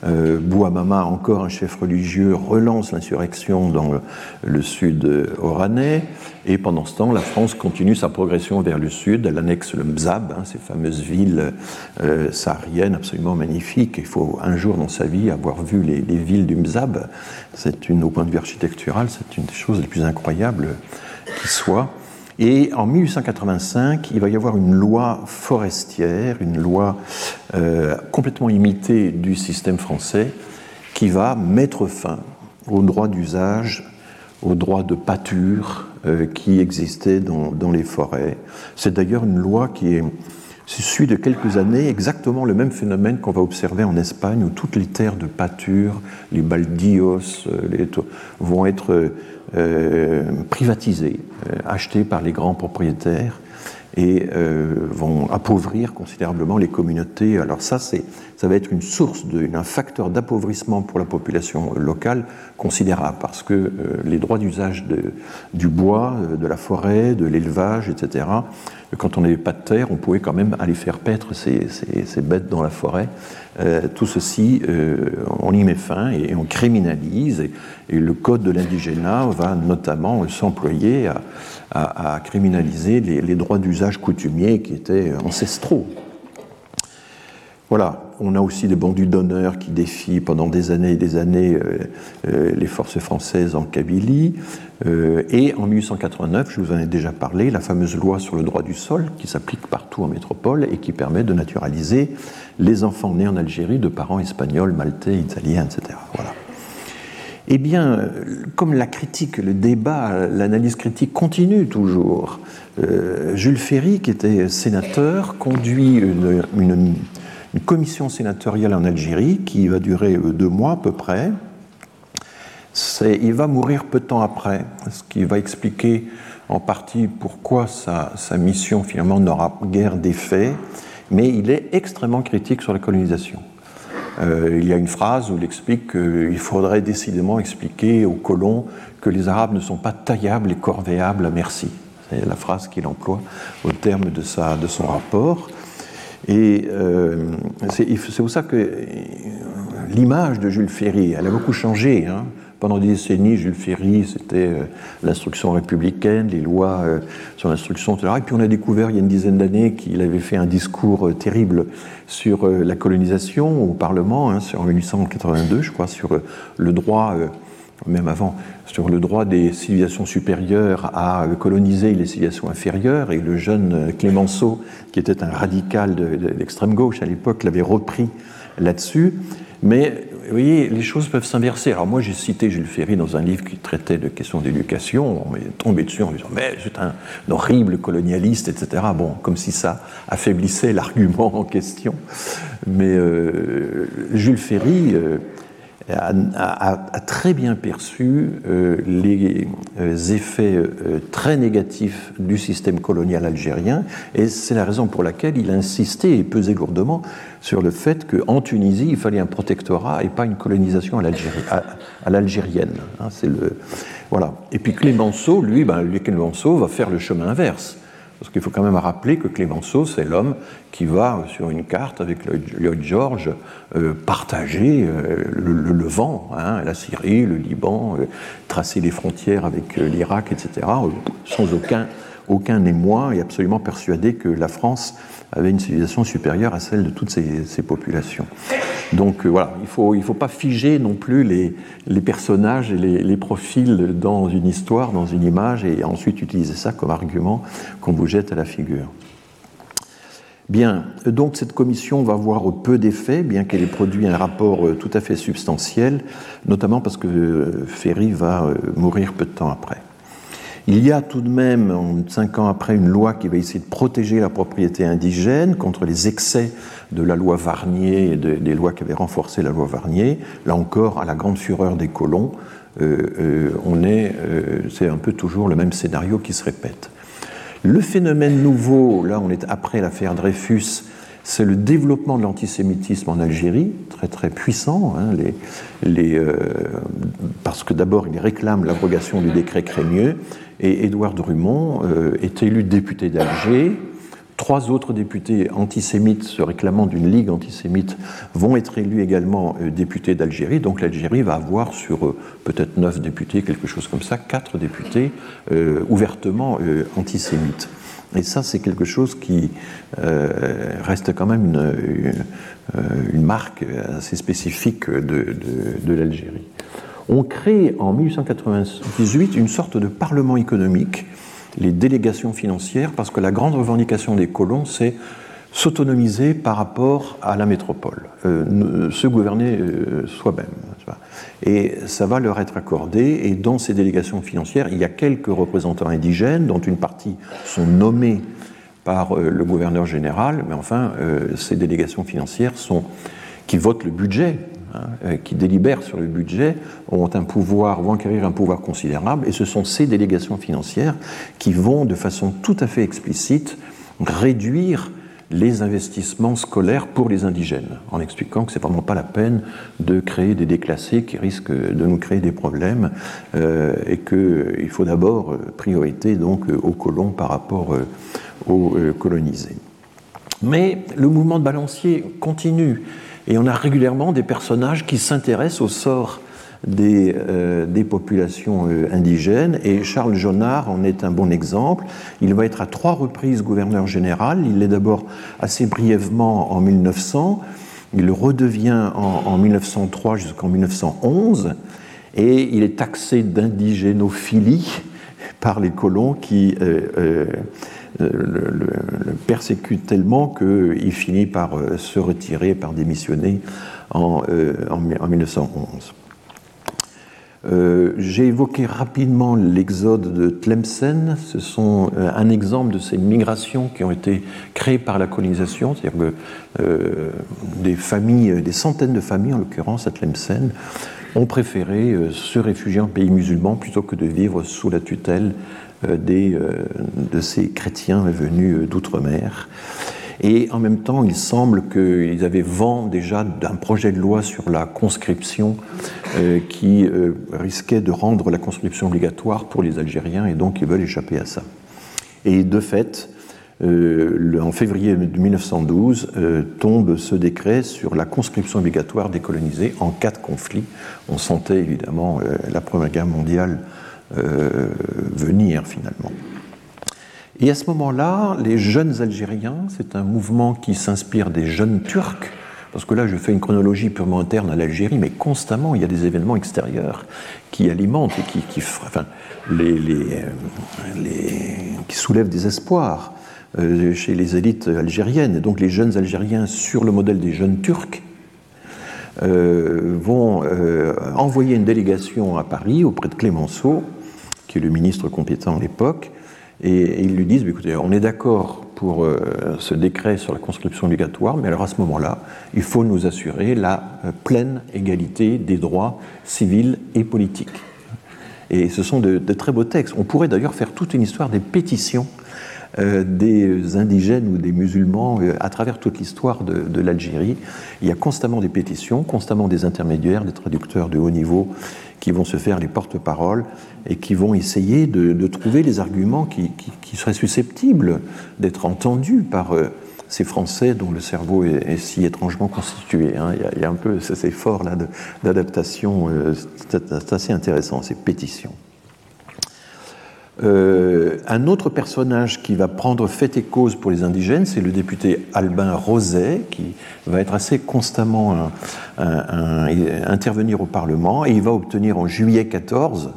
Bouamama, encore un chef religieux, relance l'insurrection dans le, sud oranais. Et pendant ce temps, la France continue sa progression vers le sud. Elle annexe le Mzab, hein, ces fameuses villes euh, sahariennes absolument magnifiques. Il faut un jour dans sa vie avoir vu les, villes du Mzab. C'est une, au point de vue architectural, c'est une des choses les plus incroyables qui soit. Et en 1885, il va y avoir une loi forestière, une loi euh, complètement imitée du système français, qui va mettre fin au droit d'usage, au droit de pâture, euh, qui existait dans, les forêts. C'est d'ailleurs une loi qui suit de quelques années exactement le même phénomène qu'on va observer en Espagne, où toutes les terres de pâture, les baldios, euh, les, vont être euh, privatisées, achetées par les grands propriétaires et vont appauvrir considérablement les communautés. Alors ça, ça va être une source, un facteur d'appauvrissement pour la population locale considérable, parce que euh, les droits d'usage du bois, euh, de la forêt, de l'élevage, etc., quand on n'avait pas de terre, on pouvait quand même aller faire paître ces, bêtes dans la forêt. Euh, tout ceci, on y met fin et, on criminalise. Et, le code de l'indigénat va notamment s'employer à, criminaliser les droits d'usage coutumiers qui étaient ancestraux. Voilà, on a aussi des bandits d'honneur qui défient pendant des années et des années euh, euh, les forces françaises en Kabylie. Euh, et en 1889, je vous en ai déjà parlé, la fameuse loi sur le droit du sol qui s'applique partout en métropole et qui permet de naturaliser les enfants nés en Algérie de parents espagnols, maltais, italiens, etc. Voilà. Eh bien, comme la critique, le débat, l'analyse critique continue toujours, Jules Ferry, qui était sénateur, conduit une, une une commission sénatoriale en Algérie qui va durer euh, deux mois à peu près. Il va mourir peu de temps après, ce qui va expliquer en partie pourquoi sa, mission finalement n'aura guère d'effet, mais il est extrêmement critique sur la colonisation. Euh, il y a une phrase où il explique qu'il faudrait décidément expliquer aux colons que les Arabes ne sont pas taillables et corvéables à merci. C'est la phrase qu'il emploie au terme de, son rapport. Et euh, c'est pour ça que l'image de Jules Ferry, elle a beaucoup changé. Hein. pendant des décennies, Jules Ferry, c'était l'instruction républicaine, les lois sur l'instruction, etc. Et puis on a découvert il y a une dizaine d'années qu'il avait fait un discours terrible sur la colonisation au Parlement, hein, en 1882, je crois, sur le droit même avant, sur le droit des civilisations supérieures à coloniser les civilisations inférieures, et le jeune Clémenceau, qui était un radical de, l'extrême gauche à l'époque, l'avait repris là-dessus. Mais vous voyez, les choses peuvent s'inverser. Alors moi, j'ai cité Jules Ferry dans un livre qui traitait de questions d'éducation. On m'est tombé dessus en disant mais c'est un, horrible colonialiste, etc. Bon, comme si ça affaiblissait l'argument en question. Mais euh, Jules Ferry. Euh, a, très bien perçu euh, les euh, effets euh, très négatifs du système colonial algérien, et c'est la raison pour laquelle il a insisté et pesé lourdement sur le fait qu'en Tunisie, il fallait un protectorat et pas une colonisation à l'algérienne. Hein, voilà. Et puis Clémenceau, lui, ben, Clémenceau va faire le chemin inverse. Parce qu'il faut quand même rappeler que Clémenceau, c'est l'homme qui va, sur une carte avec Lloyd George, euh, partager euh, le, Levant, hein, la Syrie, le Liban, euh, tracer les frontières avec l'Irak, etc., sans aucun, aucun émoi et absolument persuadé que la France avait une civilisation supérieure à celle de toutes ces, populations. Donc euh, voilà, il ne faut, il faut pas figer non plus les, les personnages et les, les, profils dans une histoire, dans une image, et ensuite utiliser ça comme argument qu'on vous jette à la figure. Bien, donc cette commission va avoir peu d'effets, bien qu'elle ait produit un rapport euh, tout à fait substantiel, notamment parce que euh, Ferry va mourir peu de temps après. Il y a tout de même, cinq ans après, une loi qui va essayer de protéger la propriété indigène contre les excès de la loi Varnier et des lois qui avaient renforcé la loi Varnier. Là encore, à la grande fureur des colons, euh, euh, on est, euh, c'est un peu toujours le même scénario qui se répète. Le phénomène nouveau, là on est après l'affaire Dreyfus, c'est le développement de l'antisémitisme en Algérie, très très puissant, hein, les, parce que d'abord il réclame l'abrogation du décret Crémieux, et Édouard Drummond euh, est élu député d'Alger. Trois autres députés antisémites se réclamant d'une ligue antisémite vont être élus également euh, députés d'Algérie. Donc l'Algérie va avoir sur euh, peut-être neuf députés, quelque chose comme ça, quatre députés ouvertement antisémites. Et ça, c'est quelque chose qui reste quand même une, marque assez spécifique de l'Algérie. On crée en 1898 une sorte de parlement économique, les délégations financières, parce que la grande revendication des colons, c'est s'autonomiser par rapport à la métropole, euh, se gouverner euh, soi-même. Et ça va leur être accordé, et dans ces délégations financières, il y a quelques représentants indigènes, dont une partie sont nommés par euh, le gouverneur général, mais enfin, ces délégations financières sont qui votent le budget Hein, qui délibèrent sur le budget ont un pouvoir, vont acquérir un pouvoir considérable, et ce sont ces délégations financières qui vont de façon tout à fait explicite réduire les investissements scolaires pour les indigènes, en expliquant que c'est vraiment pas la peine de créer des déclassés qui risquent de nous créer des problèmes euh, et qu'il faut d'abord euh, priorité donc aux colons par rapport aux colonisés. Mais le mouvement de balancier continue. Et on a régulièrement des personnages qui s'intéressent au sort des, euh, des populations euh, indigènes. Et Charles Jonard en est un bon exemple. Il va être à trois reprises gouverneur général. Il l'est d'abord assez brièvement en 1900. Il redevient en, en 1903 jusqu'en 1911. Et il est taxé d'indigénophilie par les colons qui euh, le, le, persécute tellement qu'il finit par se retirer, par démissionner en, 1911. Euh, j'ai évoqué rapidement l'exode de Tlemcen. Ce sont un exemple de ces migrations qui ont été créées par la colonisation, c'est-à-dire que des familles, des centaines de familles en l'occurrence à Tlemcen, ont préféré se réfugier en pays musulman plutôt que de vivre sous la tutelle euh, des, euh, de ces chrétiens venus euh, d'outre-mer. Et en même temps, il semble qu'ils avaient vent déjà d'un projet de loi sur la conscription qui risquait de rendre la conscription obligatoire pour les Algériens, et donc ils veulent échapper à ça. Et de fait, en février 1912 tombe ce décret sur la conscription obligatoire des colonisés en cas de conflit. On sentait évidemment la Première Guerre mondiale venir finalement. Et à ce moment-là, les jeunes Algériens, c'est un mouvement qui s'inspire des jeunes Turcs, parce que là je fais une chronologie purement interne à l'Algérie, mais constamment il y a des événements extérieurs qui alimentent et qui, qui soulèvent des espoirs euh, chez les élites algériennes. Et donc les jeunes Algériens, sur le modèle des jeunes Turcs, euh, vont euh, envoyer une délégation à Paris auprès de Clémenceau, qui est le ministre compétent à l'époque, et, ils lui disent, écoutez, on est d'accord pour euh, ce décret sur la conscription obligatoire, mais alors à ce moment-là, il faut nous assurer la euh, pleine égalité des droits civils et politiques. Et ce sont de, très beaux textes. On pourrait d'ailleurs faire toute une histoire des pétitions euh, des indigènes ou des musulmans à travers toute l'histoire de l'Algérie. Il y a constamment des pétitions, constamment des intermédiaires, des traducteurs de haut niveau qui vont se faire les porte-paroles et qui vont essayer de, trouver les arguments qui, seraient susceptibles d'être entendus par euh, ces Français dont le cerveau est, si étrangement constitué. Hein. Il, y a, un peu cet effort-là d'adaptation, euh, c'est assez intéressant, ces pétitions. Euh, un autre personnage qui va prendre fait et cause pour les indigènes, c'est le député Albin Roset, qui va être assez constamment intervenir au Parlement, et il va obtenir en juillet 14,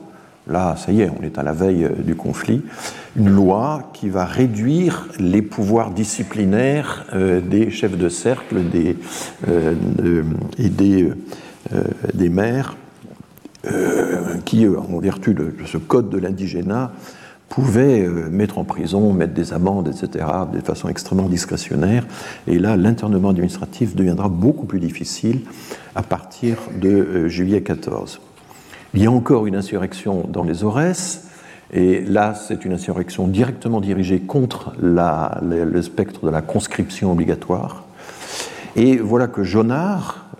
là ça y est, on est à la veille euh, du conflit, une loi qui va réduire les pouvoirs disciplinaires euh, des chefs de cercle et des maires euh, qui, euh, en vertu de, ce code de l'indigénat, pouvaient euh, mettre en prison, mettre des amendes, etc., de façon extrêmement discrétionnaire. Et là, l'internement administratif deviendra beaucoup plus difficile à partir de juillet 14. Il y a encore une insurrection dans les Aurès, et là, c'est une insurrection directement dirigée contre le, spectre de la conscription obligatoire. Et voilà que Jonard,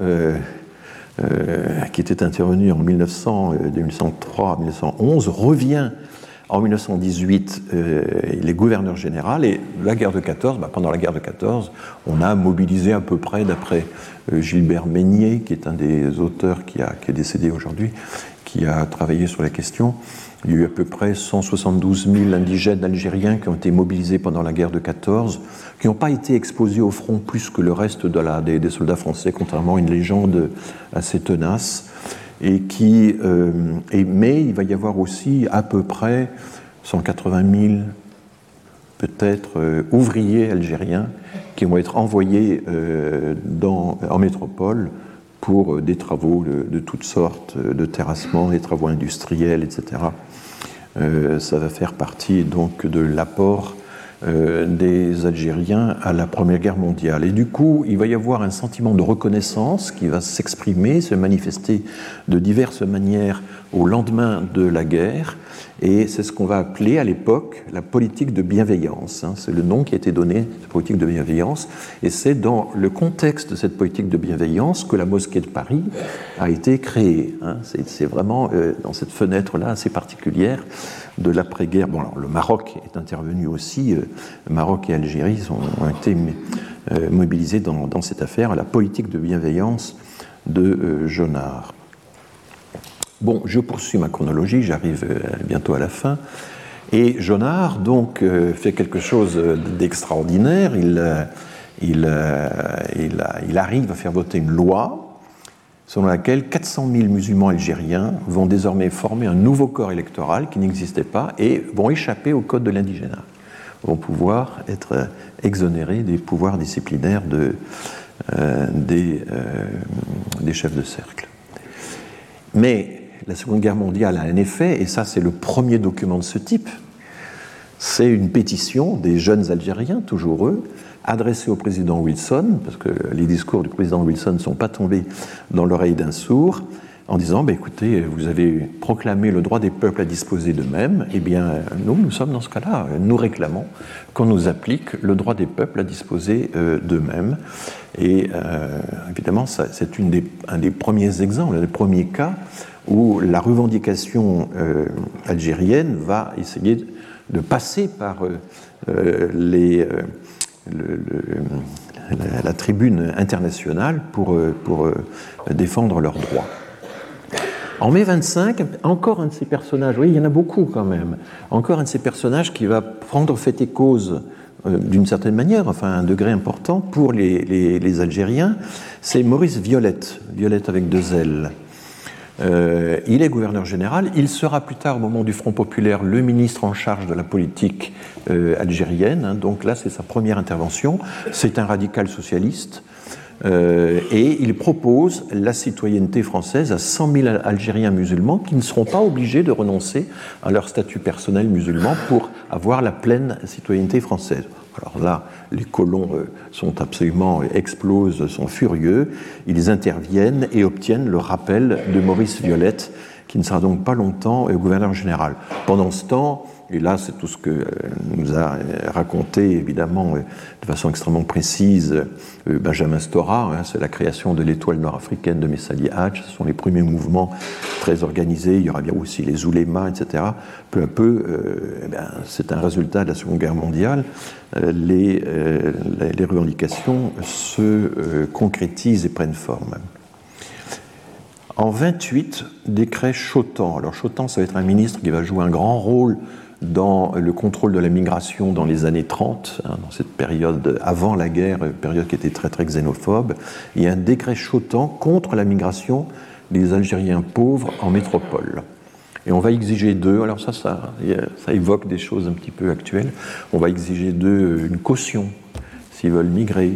qui était intervenu en 1900, 1903, 1911, revient en 1918, euh, il est gouverneur général, et la guerre de 14, bah, pendant la guerre de 14, on a mobilisé à peu près, d'après euh, Gilbert Meignier, qui est un des auteurs qui, a, qui est décédé aujourd'hui, qui a travaillé sur la question, il y a eu à peu près 172 000 indigènes algériens qui ont été mobilisés pendant la guerre de 14, qui n'ont pas été exposés au front plus que le reste de la, des, soldats français, contrairement à une légende assez tenace. Et qui, euh, mais il va y avoir aussi à peu près 180 000 peut-être euh, ouvriers algériens qui vont être envoyés euh, dans, en métropole pour des travaux de, de, toutes sortes, de terrassement, des travaux industriels, etc. Euh, ça va faire partie donc de l'apport euh, des Algériens à la Première Guerre mondiale. Et du coup, il va y avoir un sentiment de reconnaissance qui va s'exprimer, se manifester de diverses manières au lendemain de la guerre. Et c'est ce qu'on va appeler à l'époque la politique de bienveillance. Hein. C'est le nom qui a été donné, la politique de bienveillance. Et c'est dans le contexte de cette politique de bienveillance que la mosquée de Paris a été créée. Hein. C'est vraiment euh, dans cette fenêtre-là assez particulière de l'après-guerre. Bon, alors, le Maroc est intervenu aussi. Euh, Maroc et Algérie ont été euh, mobilisés dans, cette affaire, la politique de bienveillance de Jonard. Bon, je poursuis ma chronologie, j'arrive euh, bientôt à la fin. Et Jonard, donc, euh, fait quelque chose d'extraordinaire. Il, euh, il, il, arrive à faire voter une loi selon laquelle 400 000 musulmans algériens vont désormais former un nouveau corps électoral qui n'existait pas et vont échapper au code de l'indigénat, vont pouvoir être exonérés des pouvoirs disciplinaires de, des, des chefs de cercle. Mais la Seconde Guerre mondiale a un effet, et ça c'est le premier document de ce type, c'est une pétition des jeunes Algériens, toujours eux, adressée au président Wilson, parce que les discours du président Wilson ne sont pas tombés dans l'oreille d'un sourd, en disant bah, écoutez, vous avez proclamé le droit des peuples à disposer d'eux-mêmes, eh bien, nous, nous sommes dans ce cas-là. Nous réclamons qu'on nous applique le droit des peuples à disposer euh, d'eux-mêmes. Et euh, évidemment, c'est un des premiers exemples, un des premiers cas où la revendication euh, algérienne va essayer de passer par les, la, tribune internationale pour, défendre leurs droits. En mai 25, encore un de ces personnages, oui, il y en a beaucoup quand même, encore un de ces personnages qui va prendre fait et cause euh, d'une certaine manière, enfin un degré important pour les, Algériens, c'est Maurice Violette, Violette avec deux L. Euh, il est gouverneur général, il sera plus tard, au moment du Front populaire, le ministre en charge de la politique euh, algérienne, hein. donc là c'est sa première intervention, c'est un radical socialiste, euh, et il propose la citoyenneté française à 100 000 Algériens musulmans qui ne seront pas obligés de renoncer à leur statut personnel musulman pour avoir la pleine citoyenneté française. Alors là, les colons euh, sont absolument explosent, sont furieux. Ils interviennent et obtiennent le rappel de Maurice Violette, qui ne sera donc pas longtemps euh, gouverneur général. Pendant ce temps, et là, c'est tout ce que euh, nous a euh, raconté, évidemment, euh, de façon extrêmement précise, Benjamin Stora. Hein, c'est la création de l'étoile nord-africaine de Messali Hadj. Ce sont les premiers mouvements très organisés. Il y aura bien aussi les oulémas, etc. Peu à peu, eh c'est un résultat de la Seconde Guerre mondiale. Les, les revendications se concrétisent et prennent forme. En 28, décret Chotan. Alors Chotan, ça va être un ministre qui va jouer un grand rôle dans le contrôle de la migration dans les années 30, hein, dans cette période avant la guerre, période qui était très très xénophobe, il y a un décret chotant contre la migration des Algériens pauvres en métropole. Et on va exiger d'eux, alors ça, ça, évoque des choses un petit peu actuelles, on va exiger d'eux une caution s'ils veulent migrer,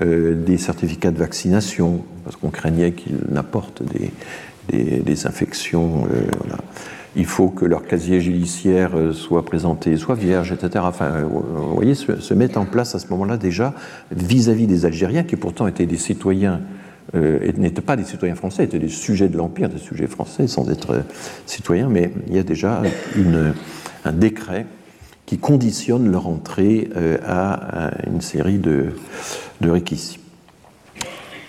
euh, des certificats de vaccination, parce qu'on craignait qu'ils n'apportent des, des, infections. Euh, il faut que leur casier judiciaire euh, soit présenté, soit vierge, etc. Enfin, euh, vous voyez, se, met en place à ce moment-là déjà vis-à-vis des Algériens, qui pourtant étaient des citoyens, euh, n'étaient pas des citoyens français, étaient des sujets de l'Empire, des sujets français, sans être citoyens, mais il y a déjà un décret qui conditionne leur entrée à, une série de, de.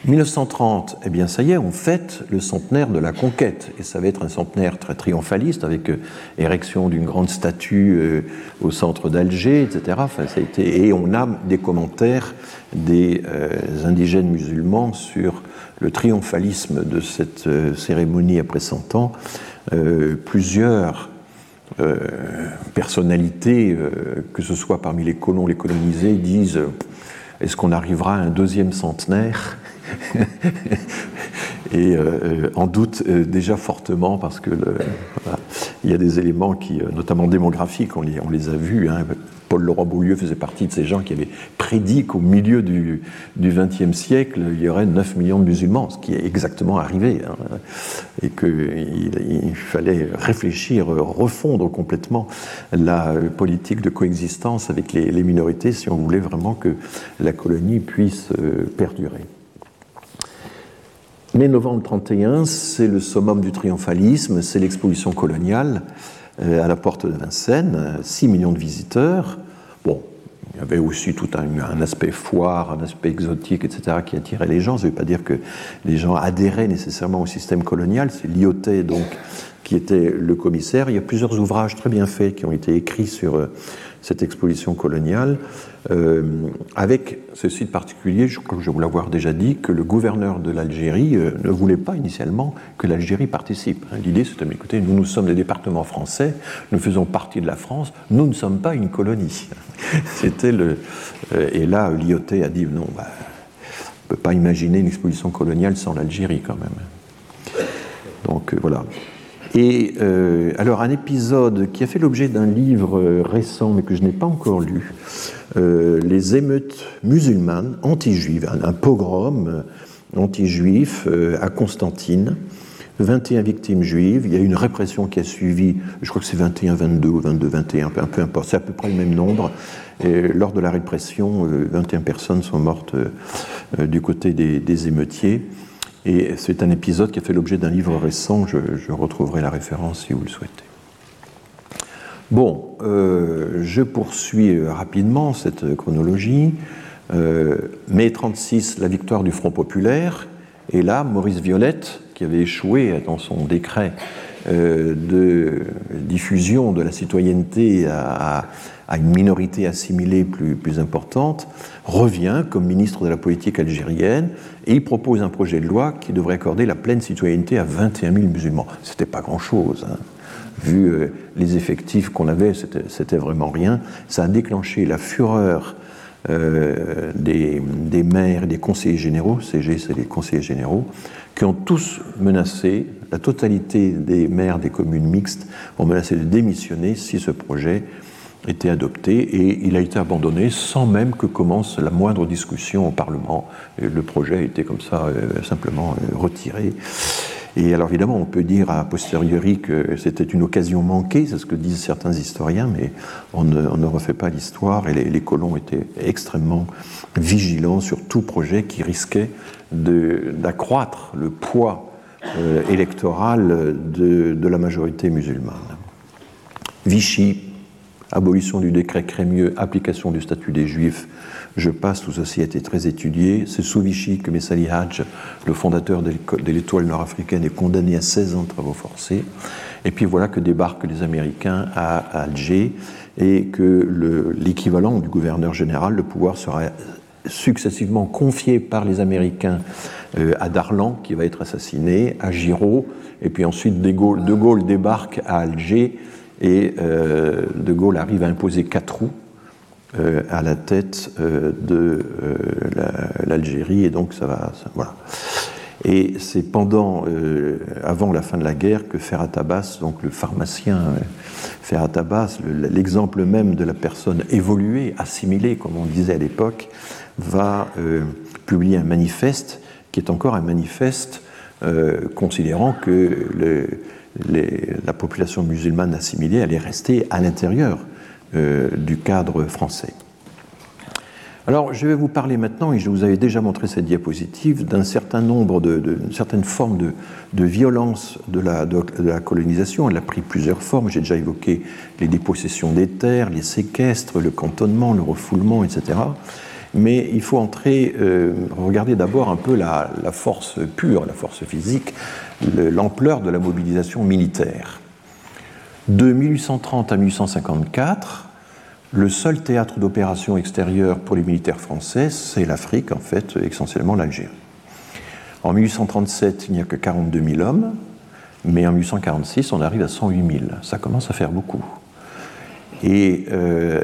1930, eh bien ça y est, on fête le centenaire de la conquête, et ça va être un centenaire très triomphaliste, avec euh, érection d'une grande statue euh, au centre d'Alger, etc. Et on a des commentaires des euh, indigènes musulmans sur le triomphalisme de cette cérémonie après 100 ans. plusieurs personnalités, que ce soit parmi les colons, les colonisés, disent est-ce qu'on arrivera à un deuxième centenaire et euh, en doute euh, déjà fortement parce que il y a des éléments qui, euh, notamment démographiques, on les, a vus. Hein. Paul Laurent Beaulieu faisait partie de ces gens qui avaient prédit qu'au milieu du XXe siècle, il y aurait 9 millions de musulmans, ce qui est exactement arrivé, hein. et qu'il il fallait réfléchir, refondre complètement la politique de coexistence avec les, les minorités si on voulait vraiment que la colonie puisse perdurer. Mais novembre 31, c'est le summum du triomphalisme, c'est l'exposition coloniale euh, à la porte de Vincennes, 6 millions de visiteurs. Bon, il y avait aussi tout un, aspect foire, un aspect exotique, etc., qui attirait les gens. Ça ne veut pas dire que les gens adhéraient nécessairement au système colonial. C'est Lyoté, donc, qui était le commissaire. Il y a plusieurs ouvrages très bien faits qui ont été écrits sur euh, cette exposition coloniale, euh, avec ceci de particulier, que je vous l'avoir déjà dit, que le gouverneur de l'Algérie euh, ne voulait pas initialement que l'Algérie participe. Hein, l'idée c'était, écoutez, nous, nous sommes des départements français, nous faisons partie de la France, nous ne sommes pas une colonie. C'était le... Euh, et là, Lyoté a dit, non, bah, on ne peut pas imaginer une exposition coloniale sans l'Algérie quand même. Donc voilà. Et alors un épisode qui a fait l'objet d'un livre récent mais que je n'ai pas encore lu, euh, les émeutes musulmanes anti-juives, un, pogrom anti-juif à Constantine, 21 victimes juives, il y a une répression qui a suivi, je crois que c'est 21-22 ou 22-21, peu importe, c'est à peu près le même nombre. Et lors de la répression, 21 personnes sont mortes du côté des émeutiers. Et c'est un épisode qui a fait l'objet d'un livre récent, je, retrouverai la référence si vous le souhaitez. Bon, euh, je poursuis euh, rapidement cette chronologie. Euh, mai 36, la victoire du Front populaire, et là, Maurice Violette, qui avait échoué dans son décret de diffusion de la citoyenneté à, une minorité assimilée plus, plus, importante, revient comme ministre de la politique algérienne et il propose un projet de loi qui devrait accorder la pleine citoyenneté à 21 000 musulmans. C'était pas grand-chose. Hein. Vu euh, les effectifs qu'on avait, c'était vraiment rien. Ça a déclenché la fureur euh, des, maires et des conseillers généraux, CG c'est les conseillers généraux, qui ont tous menacé, la totalité des maires des communes mixtes ont menacé de démissionner si ce projet était adopté et il a été abandonné sans même que commence la moindre discussion au Parlement. le projet a été comme ça euh, simplement retiré. Et alors évidemment, on peut dire a posteriori que c'était une occasion manquée, c'est ce que disent certains historiens, mais on ne, refait pas l'histoire et les, colons étaient extrêmement vigilants sur tout projet qui risquait d'accroître le poids euh, électoral de, de, la majorité musulmane. Vichy, abolition du décret Crémieux, application du statut des Juifs, je passe, tout ceci a été très étudié. C'est sous Vichy que Messali Hadj, le fondateur de l'étoile nord-africaine, est condamné à 16 ans de travaux forcés. Et puis voilà que débarquent les Américains à Alger et que l'équivalent du gouverneur général, le pouvoir sera successivement confié par les Américains euh, à Darlan, qui va être assassiné, à Giraud, et puis ensuite De Gaulle, débarque à Alger et euh, De Gaulle arrive à imposer quatre roues euh, à la tête euh, de euh, l'Algérie, et donc ça va. voilà. Et c'est pendant, avant la fin de la guerre, que Ferhat Abbas, donc le pharmacien Ferhat Abbas, l'exemple même de la personne évoluée, assimilée, comme on disait à l'époque, va publier un manifeste qui est encore un manifeste considérant que la population musulmane assimilée allait rester à l'intérieur euh, du cadre français. Alors, je vais vous parler maintenant, et je vous avais déjà montré cette diapositive, d'un certain nombre de, de certaines de, violence de la, colonisation. Elle a pris plusieurs formes. J'ai déjà évoqué les dépossessions des terres, les séquestres, le cantonnement, le refoulement, etc. Mais il faut entrer, euh, regarder d'abord un peu la, force pure, la force physique, l'ampleur de la mobilisation militaire. De 1830 à 1854, le seul théâtre d'opération extérieure pour les militaires français, c'est l'Afrique, en fait, essentiellement l'Algérie. En 1837, il n'y a que 42 000 hommes, mais en 1846, on arrive à 108 000. Ça commence à faire beaucoup. Et euh,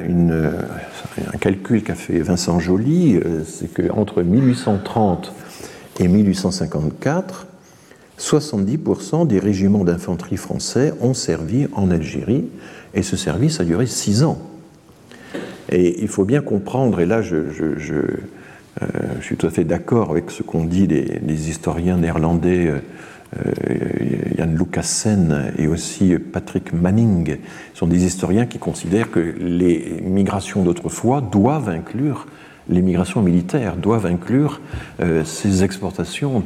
un calcul qu'a fait Vincent Joly, euh, c'est qu'entre 1830 et 1854, 70% des régiments d'infanterie français ont servi en Algérie et ce service a duré six ans. Et il faut bien comprendre, et là je, euh, suis tout à fait d'accord avec ce qu'ont dit les, historiens néerlandais euh, euh, Jan Lucassen et aussi Patrick Manning, sont des historiens qui considèrent que les migrations d'autrefois doivent inclure les migrations militaires, doivent inclure ces exportations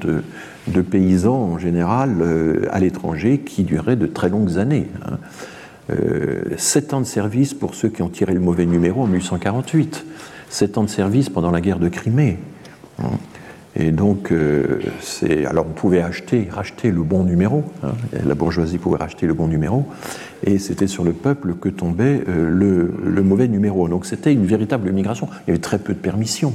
de, paysans en général euh, à l'étranger qui duraient de très longues années. Hein. Euh, sept ans de service pour ceux qui ont tiré le mauvais numéro en 1848, sept ans de service pendant la guerre de Crimée. Hein. Et donc, euh. Alors, on pouvait acheter, racheter le bon numéro. Hein. la bourgeoisie pouvait racheter le bon numéro. Et c'était sur le peuple que tombait le, le, mauvais numéro. Donc, c'était une véritable migration. Il y avait très peu de permissions.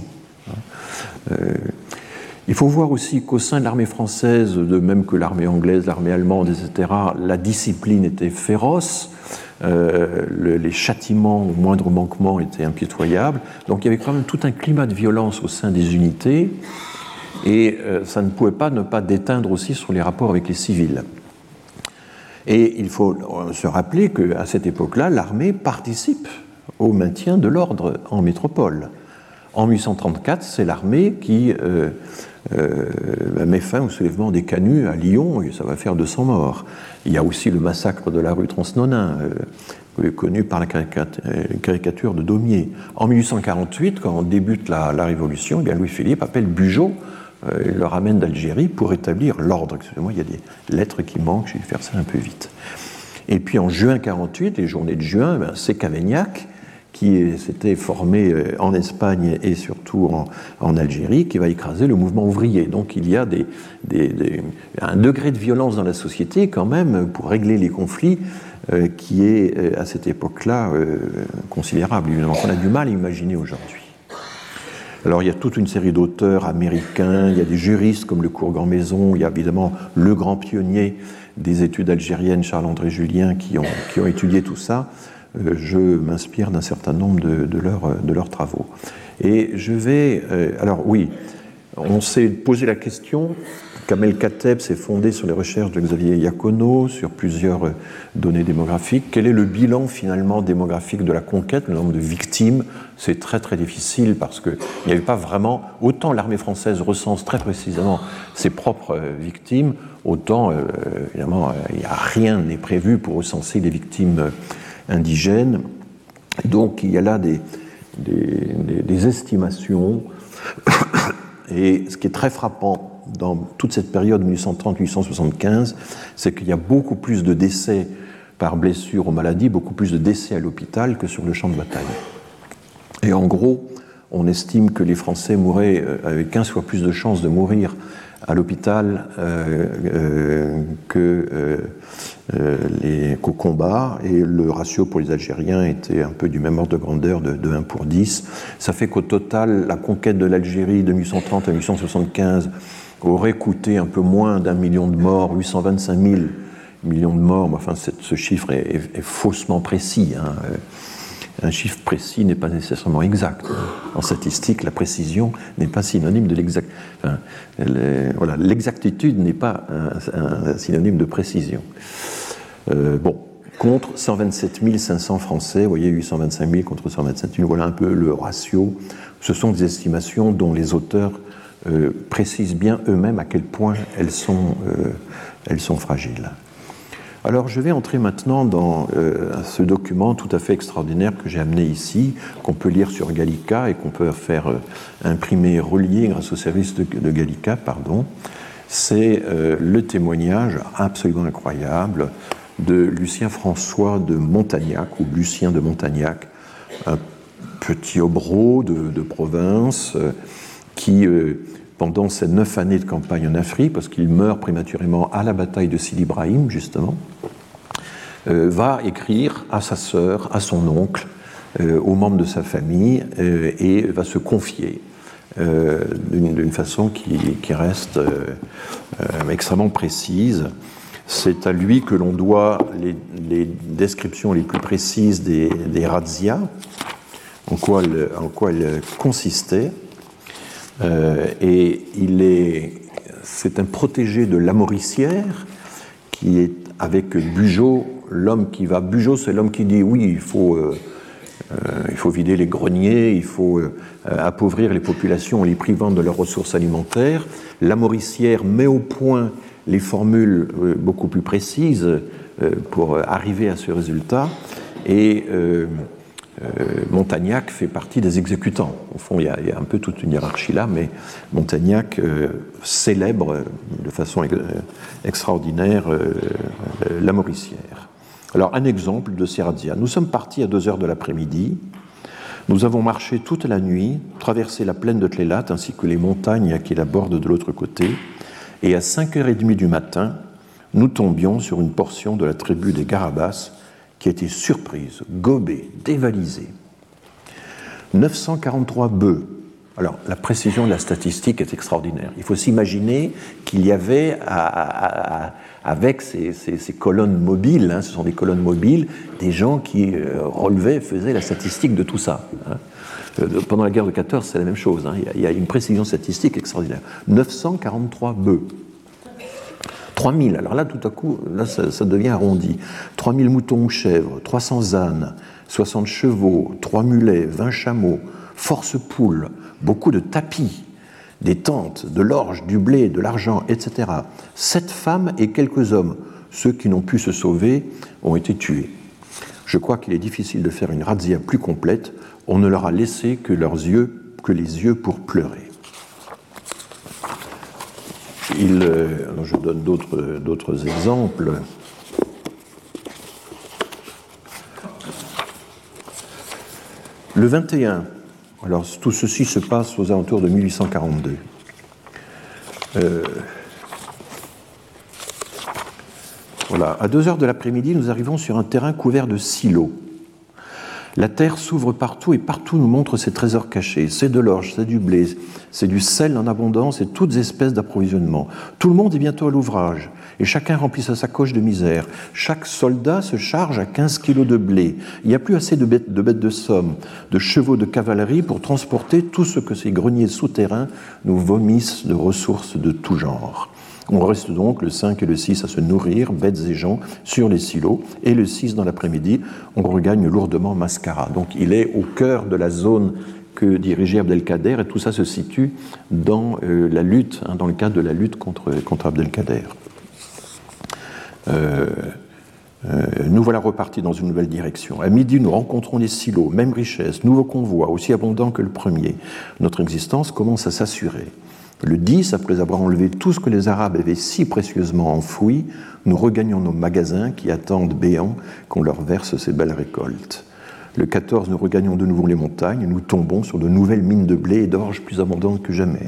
Il faut voir aussi qu'au sein de l'armée française, de même que l'armée anglaise, l'armée allemande, etc., la discipline était féroce. Euh, les châtiments au moindre manquement étaient impitoyables. Donc il y avait quand même tout un climat de violence au sein des unités, et euh, ça ne pouvait pas ne pas déteindre aussi sur les rapports avec les civils. Et il faut se rappeler qu'à cette époque-là, l'armée participe au maintien de l'ordre en métropole. En 1834, c'est l'armée qui euh, euh, met fin au soulèvement des canuts à Lyon, et ça va faire 200 morts. Il y a aussi le massacre de la rue Transnonain, euh, connu par la euh, caricature de Daumier. En 1848, quand débute la, Révolution, eh Louis-Philippe appelle Bugeaud, il le ramène d'Algérie pour établir l'ordre. Excusez-moi, il y a des lettres qui manquent, je vais faire ça un peu vite. Et puis en juin 48, les journées de juin, eh c'est Cavaignac qui s'était formé en Espagne et surtout en, Algérie, qui va écraser le mouvement ouvrier. Donc il y a un degré de violence dans la société quand même pour régler les conflits qui est à cette époque-là considérable, qu'on a du mal à imaginer aujourd'hui. Alors il y a toute une série d'auteurs américains, il y a des juristes comme le Courgan Maison, il y a évidemment le grand pionnier des études algériennes, Charles-André Julien, qui ont, étudié tout ça. Euh, je m'inspire d'un certain nombre de, de, leurs travaux. Et je vais... Euh, alors oui, on s'est posé la question Kamel Kateb s'est fondé sur les recherches de Xavier Iacono, sur plusieurs euh, données démographiques. Quel est le bilan finalement démographique de la conquête, le nombre de victimes? C'est très très difficile parce qu'il n'y avait pas vraiment, autant l'armée française recense très précisément ses propres euh, victimes, autant euh, évidemment il a rien n'est prévu pour recenser les victimes indigènes. Donc il y a là des, des estimations. Et ce qui est très frappant dans toute cette période 1830-1875, c'est qu'il y a beaucoup plus de décès par blessure aux maladies, beaucoup plus de décès à l'hôpital que sur le champ de bataille. Et en gros, on estime que les Français mouraient euh, avec 15 fois plus de chances de mourir à l'hôpital euh, euh, qu'au combat, et le ratio pour les Algériens était un peu du même ordre de grandeur de, de 1 pour 10. Ça fait qu'au total, la conquête de l'Algérie de 1830 à 1875 aurait coûté un peu moins d'un million de morts, 825 000 millions de morts, mais enfin ce chiffre est, faussement précis. Hein. Un chiffre précis n'est pas nécessairement exact. En statistique, la précision n'est pas synonyme de l'exact. voilà, l'exactitude n'est pas un, synonyme de précision. Euh, bon, contre 127 500 Français, vous voyez 825 000 contre 127 000, voilà un peu le ratio. Ce sont des estimations dont les auteurs euh, précisent bien eux-mêmes à quel point elles sont, euh, elles sont fragiles. Alors je vais entrer maintenant dans euh, ce document tout à fait extraordinaire que j'ai amené ici, qu'on peut lire sur Gallica et qu'on peut faire imprimer, relier grâce au service de, Gallica. Pardon. C'est le témoignage absolument incroyable de Lucien François de Montagnac, ou Lucien de Montagnac, un petit obro de province qui pendant ces neuf années de campagne en Afrique, parce qu'il meurt prématurément à la bataille de Sidi Ibrahim, justement, euh, va écrire à sa sœur, à son oncle, euh, aux membres de sa famille, euh, et va se confier d'une façon qui, reste extrêmement précise. C'est à lui que l'on doit les, descriptions les plus précises des, des razzias, quoi, en quoi elles consistaient. Euh, et il est, c'est un protégé de Lamoricière qui est avec Bugeaud, l'homme qui va. Bugeaud, c'est l'homme qui dit oui, il faut, euh, euh, il faut vider les greniers, il faut appauvrir les populations en les privant de leurs ressources alimentaires. Lamoricière met au point les formules beaucoup plus précises pour arriver à ce résultat. Et Montagnac fait partie des exécutants. Au fond, il y, a, un peu toute une hiérarchie là, mais Montagnac euh, célèbre de façon euh, extraordinaire la Mauricière. Alors, un exemple de Serrazia. Nous sommes partis à 2 heures de l'après-midi. Nous avons marché toute la nuit, traversé la plaine de Tlélat ainsi que les montagnes qui la bordent de l'autre côté, et à 5h30 du matin, nous tombions sur une portion de la tribu des Garabas qui a été surprise, gobée, dévalisée. 943 bœufs. Alors, la précision de la statistique est extraordinaire. Il faut s'imaginer qu'il y avait, avec ces, colonnes mobiles, hein, ce sont des colonnes mobiles, des gens qui euh, relevaient, faisaient la statistique de tout ça. Hein. Euh, pendant la guerre de 14, c'est la même chose. Hein. Il y a une précision statistique extraordinaire. 943 bœufs. 3000, alors là tout à coup, ça, devient arrondi. 3000 moutons ou chèvres, 300 ânes, 60 chevaux, 3 mulets, 20 chameaux, force poules, beaucoup de tapis, des tentes, de l'orge, du blé, de l'argent, etc. Sept femmes et quelques hommes. Ceux qui n'ont pu se sauver ont été tués. Je crois qu'il est difficile de faire une razzia plus complète. On ne leur a laissé que leurs yeux, que les yeux pour pleurer. Il, euh, je donne d'autres exemples. Le 21, alors tout ceci se passe aux alentours de 1842. Euh, voilà, à 2 heures de l'après-midi, nous arrivons sur un terrain couvert de silos. La terre s'ouvre partout et partout nous montre ses trésors cachés. C'est de l'orge, c'est du blé, c'est du sel en abondance et toutes espèces d'approvisionnement. Tout le monde est bientôt à l'ouvrage et chacun remplit sa sacoche de misère. Chaque soldat se charge à 15 kilos de blé. Il n'y a plus assez de bêtes, de bêtes de somme, de chevaux de cavalerie pour transporter tout ce que ces greniers souterrains nous vomissent de ressources de tout genre. On reste donc le 5 et le 6 à se nourrir, bêtes et gens, sur les silos. Et le 6 dans l'après-midi, on regagne lourdement Mascara. Donc il est au cœur de la zone que dirigeait Abdelkader, et tout ça se situe dans euh, la lutte, hein, dans le cadre de la lutte contre, contre Abdelkader. Euh, euh, nous voilà repartis dans une nouvelle direction. À midi, nous rencontrons les silos, même richesse, nouveau convoi, aussi abondant que le premier. Notre existence commence à s'assurer. Le 10, après avoir enlevé tout ce que les Arabes avaient si précieusement enfoui, nous regagnons nos magasins qui attendent béants qu'on leur verse ces belles récoltes. Le 14, nous regagnons de nouveau les montagnes et nous tombons sur de nouvelles mines de blé et d'orge plus abondantes que jamais.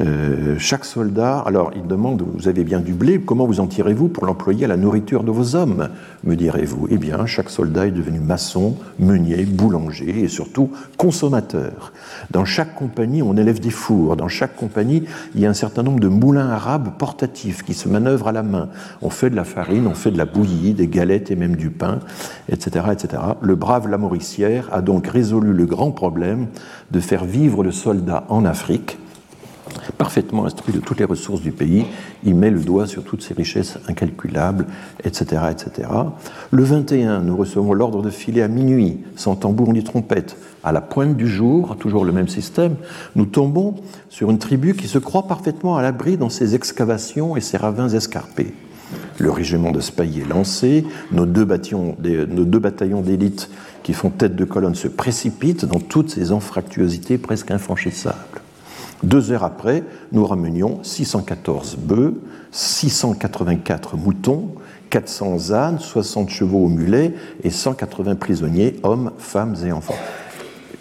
Euh, chaque soldat, alors il demande, vous avez bien du blé, comment vous en tirez-vous pour l'employer à la nourriture de vos hommes, me direz-vous? Eh bien, chaque soldat est devenu maçon, meunier, boulanger et surtout consommateur. Dans chaque compagnie, on élève des fours. Dans chaque compagnie, il y a un certain nombre de moulins arabes portatifs qui se manœuvrent à la main. On fait de la farine, on fait de la bouillie, des galettes et même du pain, etc. etc. Le brave Lamoricière a donc résolu le grand problème de faire vivre le soldat en Afrique parfaitement instruit de toutes les ressources du pays, il met le doigt sur toutes ces richesses incalculables, etc. etc. Le 21, nous recevons l'ordre de filer à minuit, sans tambour ni trompette. À la pointe du jour, toujours le même système, nous tombons sur une tribu qui se croit parfaitement à l'abri dans ses excavations et ses ravins escarpés. Le régiment de Spahi est lancé, nos deux bataillons d'élite qui font tête de colonne se précipitent dans toutes ces anfractuosités presque infranchissables. Deux heures après, nous ramenions 614 bœufs, 684 moutons, 400 ânes, 60 chevaux au mulet et 180 prisonniers, hommes, femmes et enfants.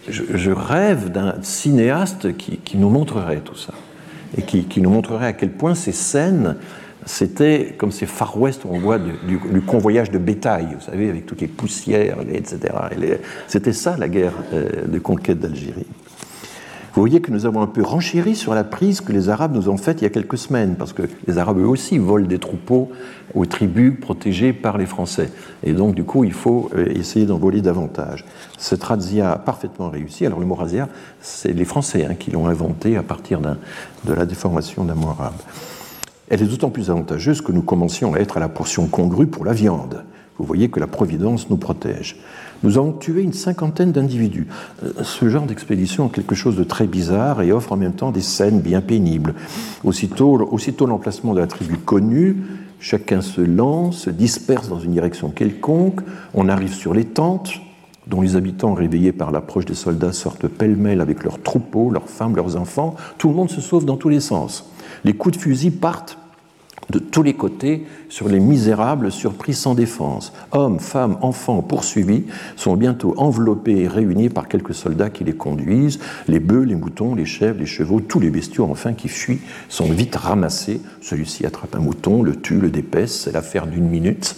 Je, rêve d'un cinéaste qui, nous montrerait tout ça et qui, nous montrerait à quel point ces scènes, c'était comme ces Far West où on voit du, convoyage de bétail, vous savez, avec toutes les poussières, etc. C'était ça la guerre euh, de conquête d'Algérie. Vous voyez que nous avons un peu renchéri sur la prise que les Arabes nous ont faite il y a quelques semaines, parce que les Arabes eux aussi volent des troupeaux aux tribus protégées par les Français. Et donc, du coup, il faut euh, essayer d'en voler davantage. Cette razzia a parfaitement réussi. Alors, le mot razzia, c'est les Français hein, qui l'ont inventé à partir de la déformation d'un mot arabe. Elle est d'autant plus avantageuse que nous commencions à être à la portion congrue pour la viande. Vous voyez que la Providence nous protège. Nous avons tué une cinquantaine d'individus. Euh, ce genre d'expédition est quelque chose de très bizarre et offre en même temps des scènes bien pénibles. Aussitôt, aussitôt l'emplacement de la tribu connue, chacun se lance, se disperse dans une direction quelconque, on arrive sur les tentes, dont les habitants, réveillés par l'approche des soldats, sortent pêle-mêle avec leurs troupeaux, leurs femmes, leurs enfants. Tout le monde se sauve dans tous les sens. Les coups de fusil partent de tous les côtés sur les misérables surpris sans défense. Hommes, femmes, enfants poursuivis sont bientôt enveloppés et réunis par quelques soldats qui les conduisent. Les bœufs, les moutons, les chèvres, les chevaux, tous les bestiaux enfin qui fuient sont vite ramassés. Celui-ci attrape un mouton, le tue, le dépaisse, c'est l'affaire d'une minute.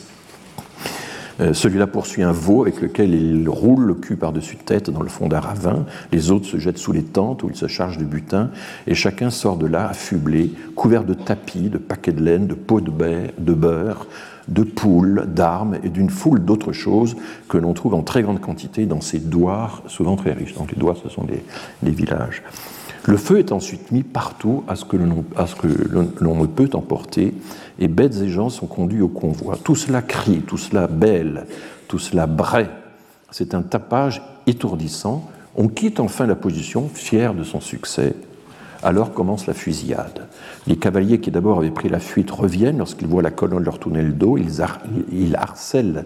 Euh, celui-là poursuit un veau avec lequel il roule le cul par-dessus tête dans le fond d'un ravin. Les autres se jettent sous les tentes où ils se chargent de butin. Et chacun sort de là affublé, couvert de tapis, de paquets de laine, de pots de, de beurre, de poules, d'armes et d'une foule d'autres choses que l'on trouve en très grande quantité dans ces douars, souvent très riches. Donc les douars, ce sont les villages. Le feu est ensuite mis partout à ce que l'on ne peut emporter, et bêtes et gens sont conduits au convoi. Tout cela crie, tout cela bêle, tout cela braie. C'est un tapage étourdissant. On quitte enfin la position, fier de son succès. Alors commence la fusillade. Les cavaliers qui d'abord avaient pris la fuite reviennent lorsqu'ils voient la colonne leur tourner le dos. Ils, harcèlent,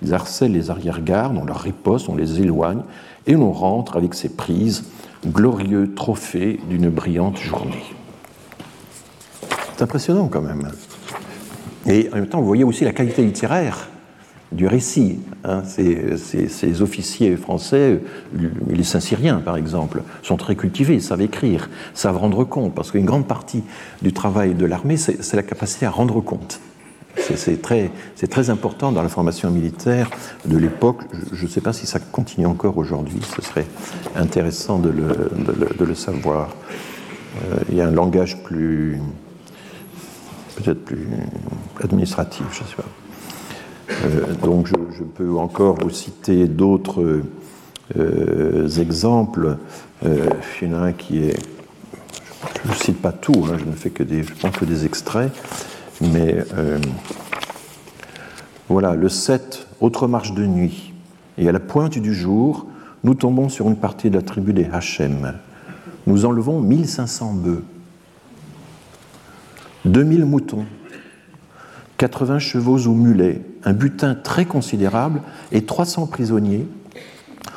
les arrière-gardes, on leur riposte, on les éloigne, et l'on rentre avec ses prises glorieux trophée d'une brillante journée. C'est impressionnant quand même. Et en même temps, vous voyez aussi la qualité littéraire du récit. Hein. Ces, officiers français, les Saint-Cyriens par exemple, sont très cultivés, savent écrire, savent rendre compte, parce qu'une grande partie du travail de l'armée, c'est la capacité à rendre compte. C'est très, important dans la formation militaire de l'époque. Je ne sais pas si ça continue encore aujourd'hui, ce serait intéressant de le, savoir. Euh, il y a un langage plus, peut-être plus administratif, je ne sais pas. Euh, donc je, peux encore vous citer d'autres euh, exemples. Il y en a un qui est. Je ne cite pas tout, hein, je ne fais que des, je prends que des extraits, mais voilà, le 7, autre marche de nuit. Et à la pointe du jour, nous tombons sur une partie de la tribu des Hachem. Nous enlevons 1500 bœufs, 2000 moutons, 80 chevaux ou mulets, un butin très considérable et 300 prisonniers,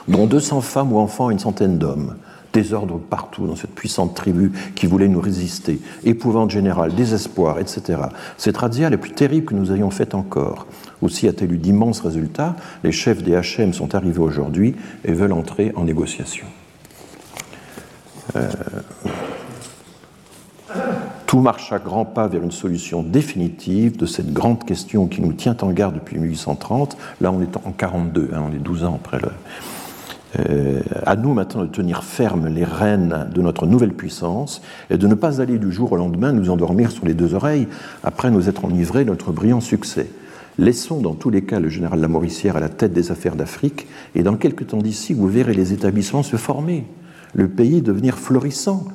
dont 200 femmes ou enfants et une centaine d'hommes. Désordre partout dans cette puissante tribu qui voulait nous résister. Épouvante générale, désespoir, etc. Cette razzia la plus terrible que nous ayons faite encore. Aussi a-t-elle eu d'immenses résultats. Les chefs des HM sont arrivés aujourd'hui et veulent entrer en négociation. Euh, tout marche à grands pas vers une solution définitive de cette grande question qui nous tient en garde depuis 1830. Là, on est en 42, hein, on est 12 ans après le. Euh, à nous maintenant de tenir ferme les rênes de notre nouvelle puissance et de ne pas aller du jour au lendemain nous endormir sur les deux oreilles après nous être enivrés de notre brillant succès. Laissons dans tous les cas le général Lamoricière à la tête des affaires d'Afrique et dans quelques temps d'ici, vous verrez les établissements se former, le pays devenir florissant,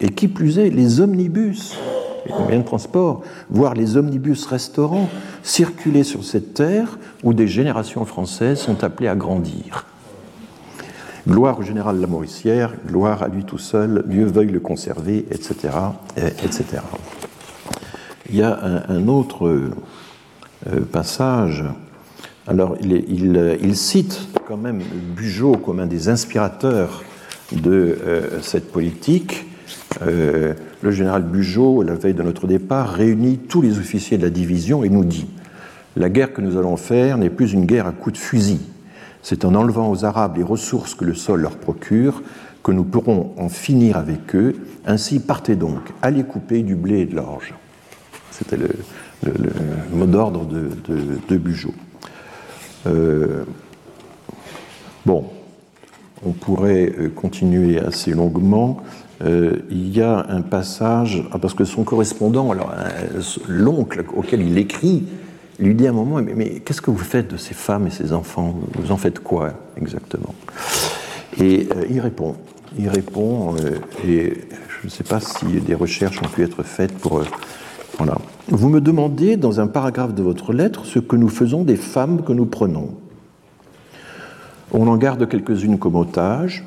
et qui plus est, les omnibus, les moyens de transport, voire les omnibus restaurants, circuler sur cette terre où des générations françaises sont appelées à grandir. Gloire au général Lamoricière, gloire à lui tout seul, Dieu veuille le conserver, etc. etc. Il y a un, autre euh, passage. Alors, il, cite quand même Bugeaud comme un des inspirateurs de euh, cette politique, euh, le général Bugeaud, la veille de notre départ, réunit tous les officiers de la division et nous dit La guerre que nous allons faire n'est plus une guerre à coups de fusil. C'est en enlevant aux Arabes les ressources que le sol leur procure que nous pourrons en finir avec eux. Ainsi, partez donc, allez couper du blé et de l'orge. C'était le, mot d'ordre de, de, Bugeaud. Euh, bon, on pourrait euh, continuer assez longuement. Euh, il y a un passage, ah, parce que son correspondant, alors l'oncle auquel il écrit, lui dit à un moment Mais, qu'est-ce que vous faites de ces femmes et ces enfants? Vous en faites quoi exactement? Et euh, il répond. Il répond, et je ne sais pas si des recherches ont pu être faites pour. voilà. Vous me demandez dans un paragraphe de votre lettre ce que nous faisons des femmes que nous prenons. On en garde quelques-unes comme otages,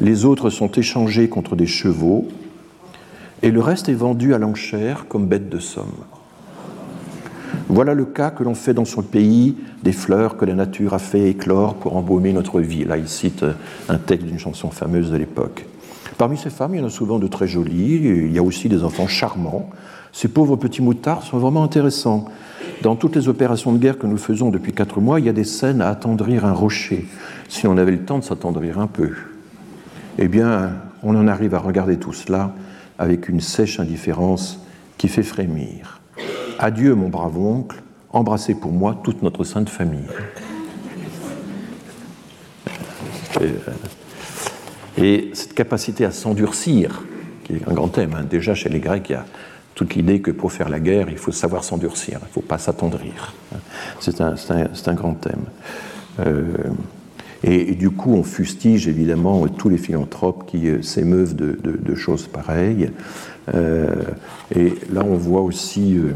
les autres sont échangés contre des chevaux, et le reste est vendu à l'enchère comme bête de somme. Voilà le cas que l'on fait dans son pays des fleurs que la nature a fait éclore pour embaumer notre vie. Là, il cite un texte d'une chanson fameuse de l'époque. Parmi ces femmes, il y en a souvent de très jolies, il y a aussi des enfants charmants. Ces pauvres petits moutards sont vraiment intéressants. Dans toutes les opérations de guerre que nous faisons depuis quatre mois, il y a des scènes à attendrir un rocher, si on avait le temps de s'attendrir un peu eh bien, on en arrive à regarder tout cela avec une sèche indifférence qui fait frémir. Adieu, mon brave oncle, embrassez pour moi toute notre sainte famille. Et, cette capacité à s'endurcir, qui est un grand thème, hein. déjà chez les Grecs, il y a toute l'idée que pour faire la guerre, il faut savoir s'endurcir, il ne faut pas s'attendrir. C'est un, un, grand thème. Euh, et, du coup, on fustige évidemment tous les philanthropes qui euh, s'émeuvent de, choses pareilles. Euh, et là, on voit aussi, euh,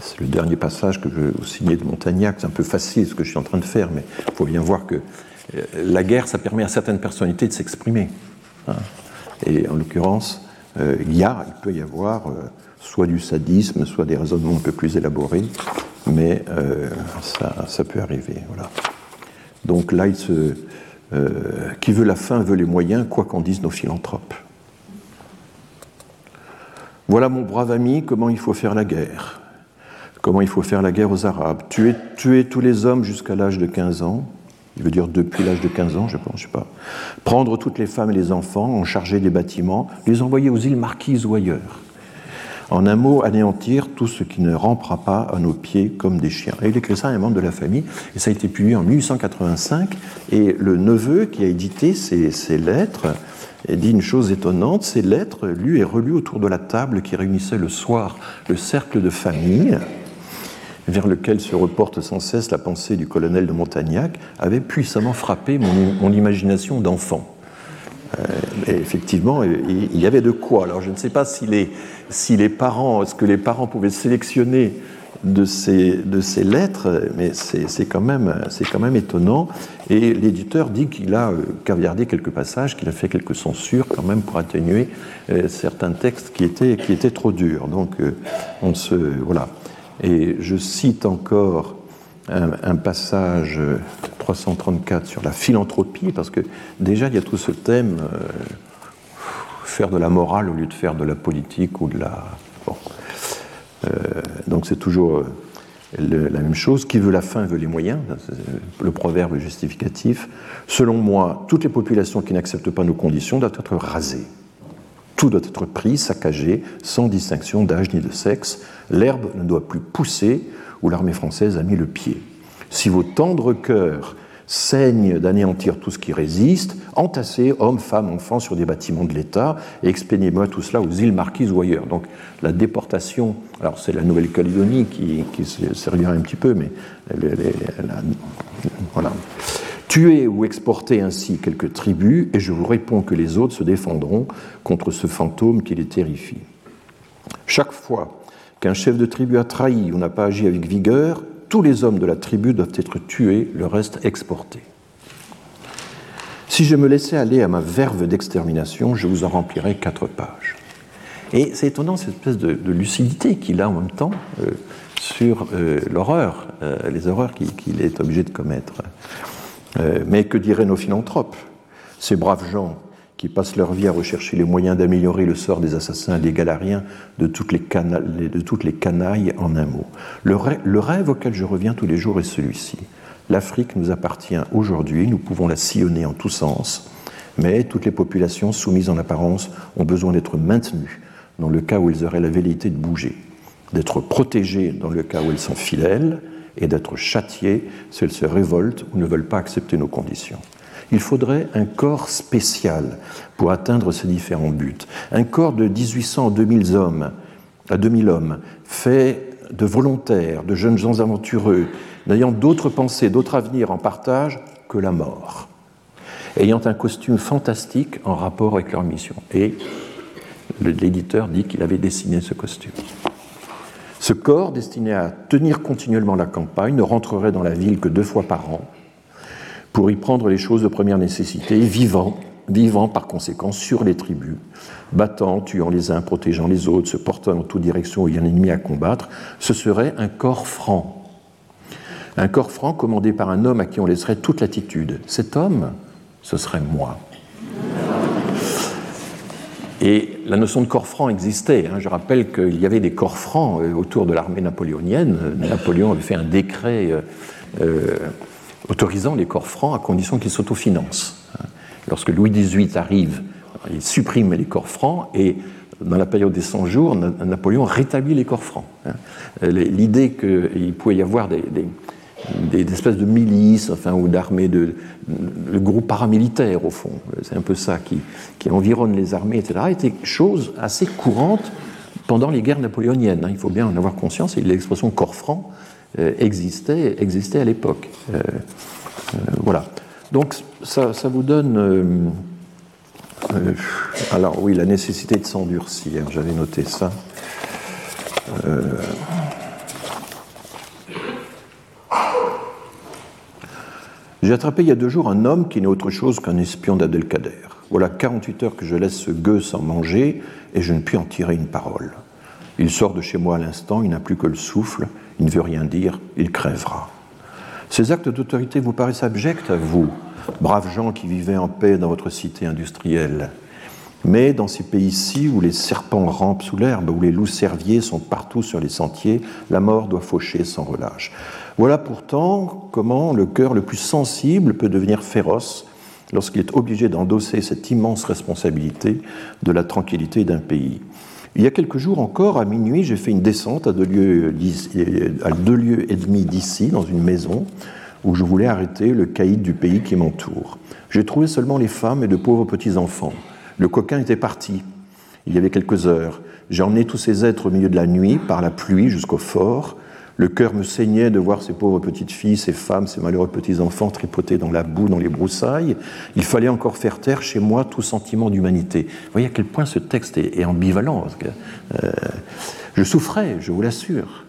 c'est le dernier passage que je signer de Montagnac, c'est un peu facile ce que je suis en train de faire, mais il faut bien voir que la guerre, ça permet à certaines personnalités de s'exprimer. Hein. Et en l'occurrence, il y a, il peut y avoir soit du sadisme, soit des raisonnements un peu plus élaborés, mais ça, ça, peut arriver. Voilà. Donc là, euh, qui veut la fin veut les moyens, quoi qu'en disent nos philanthropes. Voilà, mon brave ami, comment il faut faire la guerre. comment il faut faire la guerre aux Arabes, tuer, tuer tous les hommes jusqu'à l'âge de 15 ans, il veut dire depuis l'âge de 15 ans, je pense, je sais pas, prendre toutes les femmes et les enfants, en charger des bâtiments, les envoyer aux îles Marquises ou ailleurs. En un mot, anéantir tout ce qui ne rampera pas à nos pieds comme des chiens. Et il écrit ça à un membre de la famille, et ça a été publié en 1885, et le neveu qui a édité ces, ces lettres dit une chose étonnante, ces lettres, lues et relues autour de la table qui réunissait le soir le cercle de famille, vers lequel se reporte sans cesse la pensée du colonel de Montagnac, avait puissamment frappé mon, imagination d'enfant. Euh, effectivement, il y avait de quoi. Alors je ne sais pas si les, si les parents, ce que les parents pouvaient sélectionner de ces, de ces lettres, mais c'est quand, même, quand même étonnant. Et l'éditeur dit qu'il a euh, caviardé quelques passages, qu'il a fait quelques censures quand même pour atténuer euh, certains textes qui étaient, qui étaient trop durs. Donc on se. Voilà. Et je cite encore un, passage 334 sur la philanthropie, parce que déjà il y a tout ce thème, euh, faire de la morale au lieu de faire de la politique ou de la... Euh, donc c'est toujours euh, la même chose. Qui veut la fin veut les moyens, le proverbe justificatif. Selon moi, toutes les populations qui n'acceptent pas nos conditions doivent être rasées. Tout doit être pris, saccagé, sans distinction d'âge ni de sexe. L'herbe ne doit plus pousser où l'armée française a mis le pied. Si vos tendres cœurs saignent d'anéantir tout ce qui résiste, entassez hommes, femmes, enfants sur des bâtiments de l'État et expédiez-moi tout cela aux îles Marquises ou ailleurs. Donc la déportation, alors c'est la Nouvelle-Calédonie qui, qui servira un petit peu, mais voilà. Tuez ou exportez ainsi quelques tribus, et je vous réponds que les autres se défendront contre ce fantôme qui les terrifie. Chaque fois qu'un chef de tribu a trahi ou n'a pas agi avec vigueur, tous les hommes de la tribu doivent être tués, le reste exporté. Si je me laissais aller à ma verve d'extermination, je vous en remplirais quatre pages. Et c'est étonnant cette espèce de, lucidité qu'il a en même temps euh, sur euh, l'horreur, euh, les horreurs qu'il est obligé de commettre. Mais que diraient nos philanthropes? Ces braves gens qui passent leur vie à rechercher les moyens d'améliorer le sort des assassins, des galariens, de toutes les, canailles en un mot. Le, le rêve auquel je reviens tous les jours est celui-ci. L'Afrique nous appartient aujourd'hui, nous pouvons la sillonner en tous sens, mais toutes les populations soumises en apparence ont besoin d'être maintenues dans le cas où elles auraient la velléité de bouger, d'être protégées dans le cas où elles sont fidèles, et d'être châtiées si elles se révoltent ou ne veulent pas accepter nos conditions. Il faudrait un corps spécial pour atteindre ces différents buts. Un corps de 1800 à 2000 hommes, à 2000 hommes, fait de volontaires, de jeunes gens aventureux, n'ayant d'autres pensées, d'autres avenirs en partage que la mort, ayant un costume fantastique en rapport avec leur mission. Et l'éditeur dit qu'il avait dessiné ce costume. Ce corps, destiné à tenir continuellement la campagne, ne rentrerait dans la ville que deux fois par an pour y prendre les choses de première nécessité, vivant, vivant par conséquent sur les tribus, battant, tuant les uns, protégeant les autres, se portant dans toute direction où il y a un ennemi à combattre. Ce serait un corps franc. Un corps franc commandé par un homme à qui on laisserait toute latitude. Cet homme, ce serait moi. Et la notion de corps franc existait. Hein. Je rappelle qu'il y avait des corps francs euh, autour de l'armée napoléonienne. Napoléon avait fait un décret euh, euh, autorisant les corps francs à condition qu'ils s'autofinancent. Lorsque Louis XVIII arrive, il supprime les corps francs et dans la période des 100 jours, Napoléon rétablit les corps francs. Hein. L'idée qu'il pouvait y avoir des, espèces de milices, enfin, ou d'armées, de, groupes paramilitaires, au fond. C'est un peu ça qui, qui, environne les armées, etc., était chose assez courante pendant les guerres napoléoniennes. Hein. Il faut bien en avoir conscience, et l'expression corps franc existait, existait à l'époque. Euh, euh, voilà. Donc, ça, ça vous donne. alors, oui, la nécessité de s'endurcir, j'avais noté ça. J'ai attrapé il y a deux jours un homme qui n'est autre chose qu'un espion d'Abdelkader. Voilà 48 heures que je laisse ce gueux sans manger et je ne puis en tirer une parole. Il sort de chez moi à l'instant, il n'a plus que le souffle, il ne veut rien dire, il crèvera. Ces actes d'autorité vous paraissent abjects à vous, braves gens qui vivez en paix dans votre cité industrielle Mais dans ces pays-ci où les serpents rampent sous l'herbe, où les loups cerviers sont partout sur les sentiers, la mort doit faucher sans relâche. Voilà pourtant comment le cœur le plus sensible peut devenir féroce lorsqu'il est obligé d'endosser cette immense responsabilité de la tranquillité d'un pays. Il y a quelques jours encore, à minuit, j'ai fait une descente à deux lieues, et demi d'ici, dans une maison, où je voulais arrêter le caïd du pays qui m'entoure. J'ai trouvé seulement les femmes et de pauvres petits-enfants. Le coquin était parti. Il y avait quelques heures. J'ai emmené tous ces êtres au milieu de la nuit, par la pluie jusqu'au fort. Le cœur me saignait de voir ces pauvres petites filles, ces femmes, ces malheureux petits-enfants tripotés dans la boue, dans les broussailles. Il fallait encore faire taire chez moi tout sentiment d'humanité. Vous voyez à quel point ce texte est, ambivalent. Euh, je souffrais, je vous l'assure.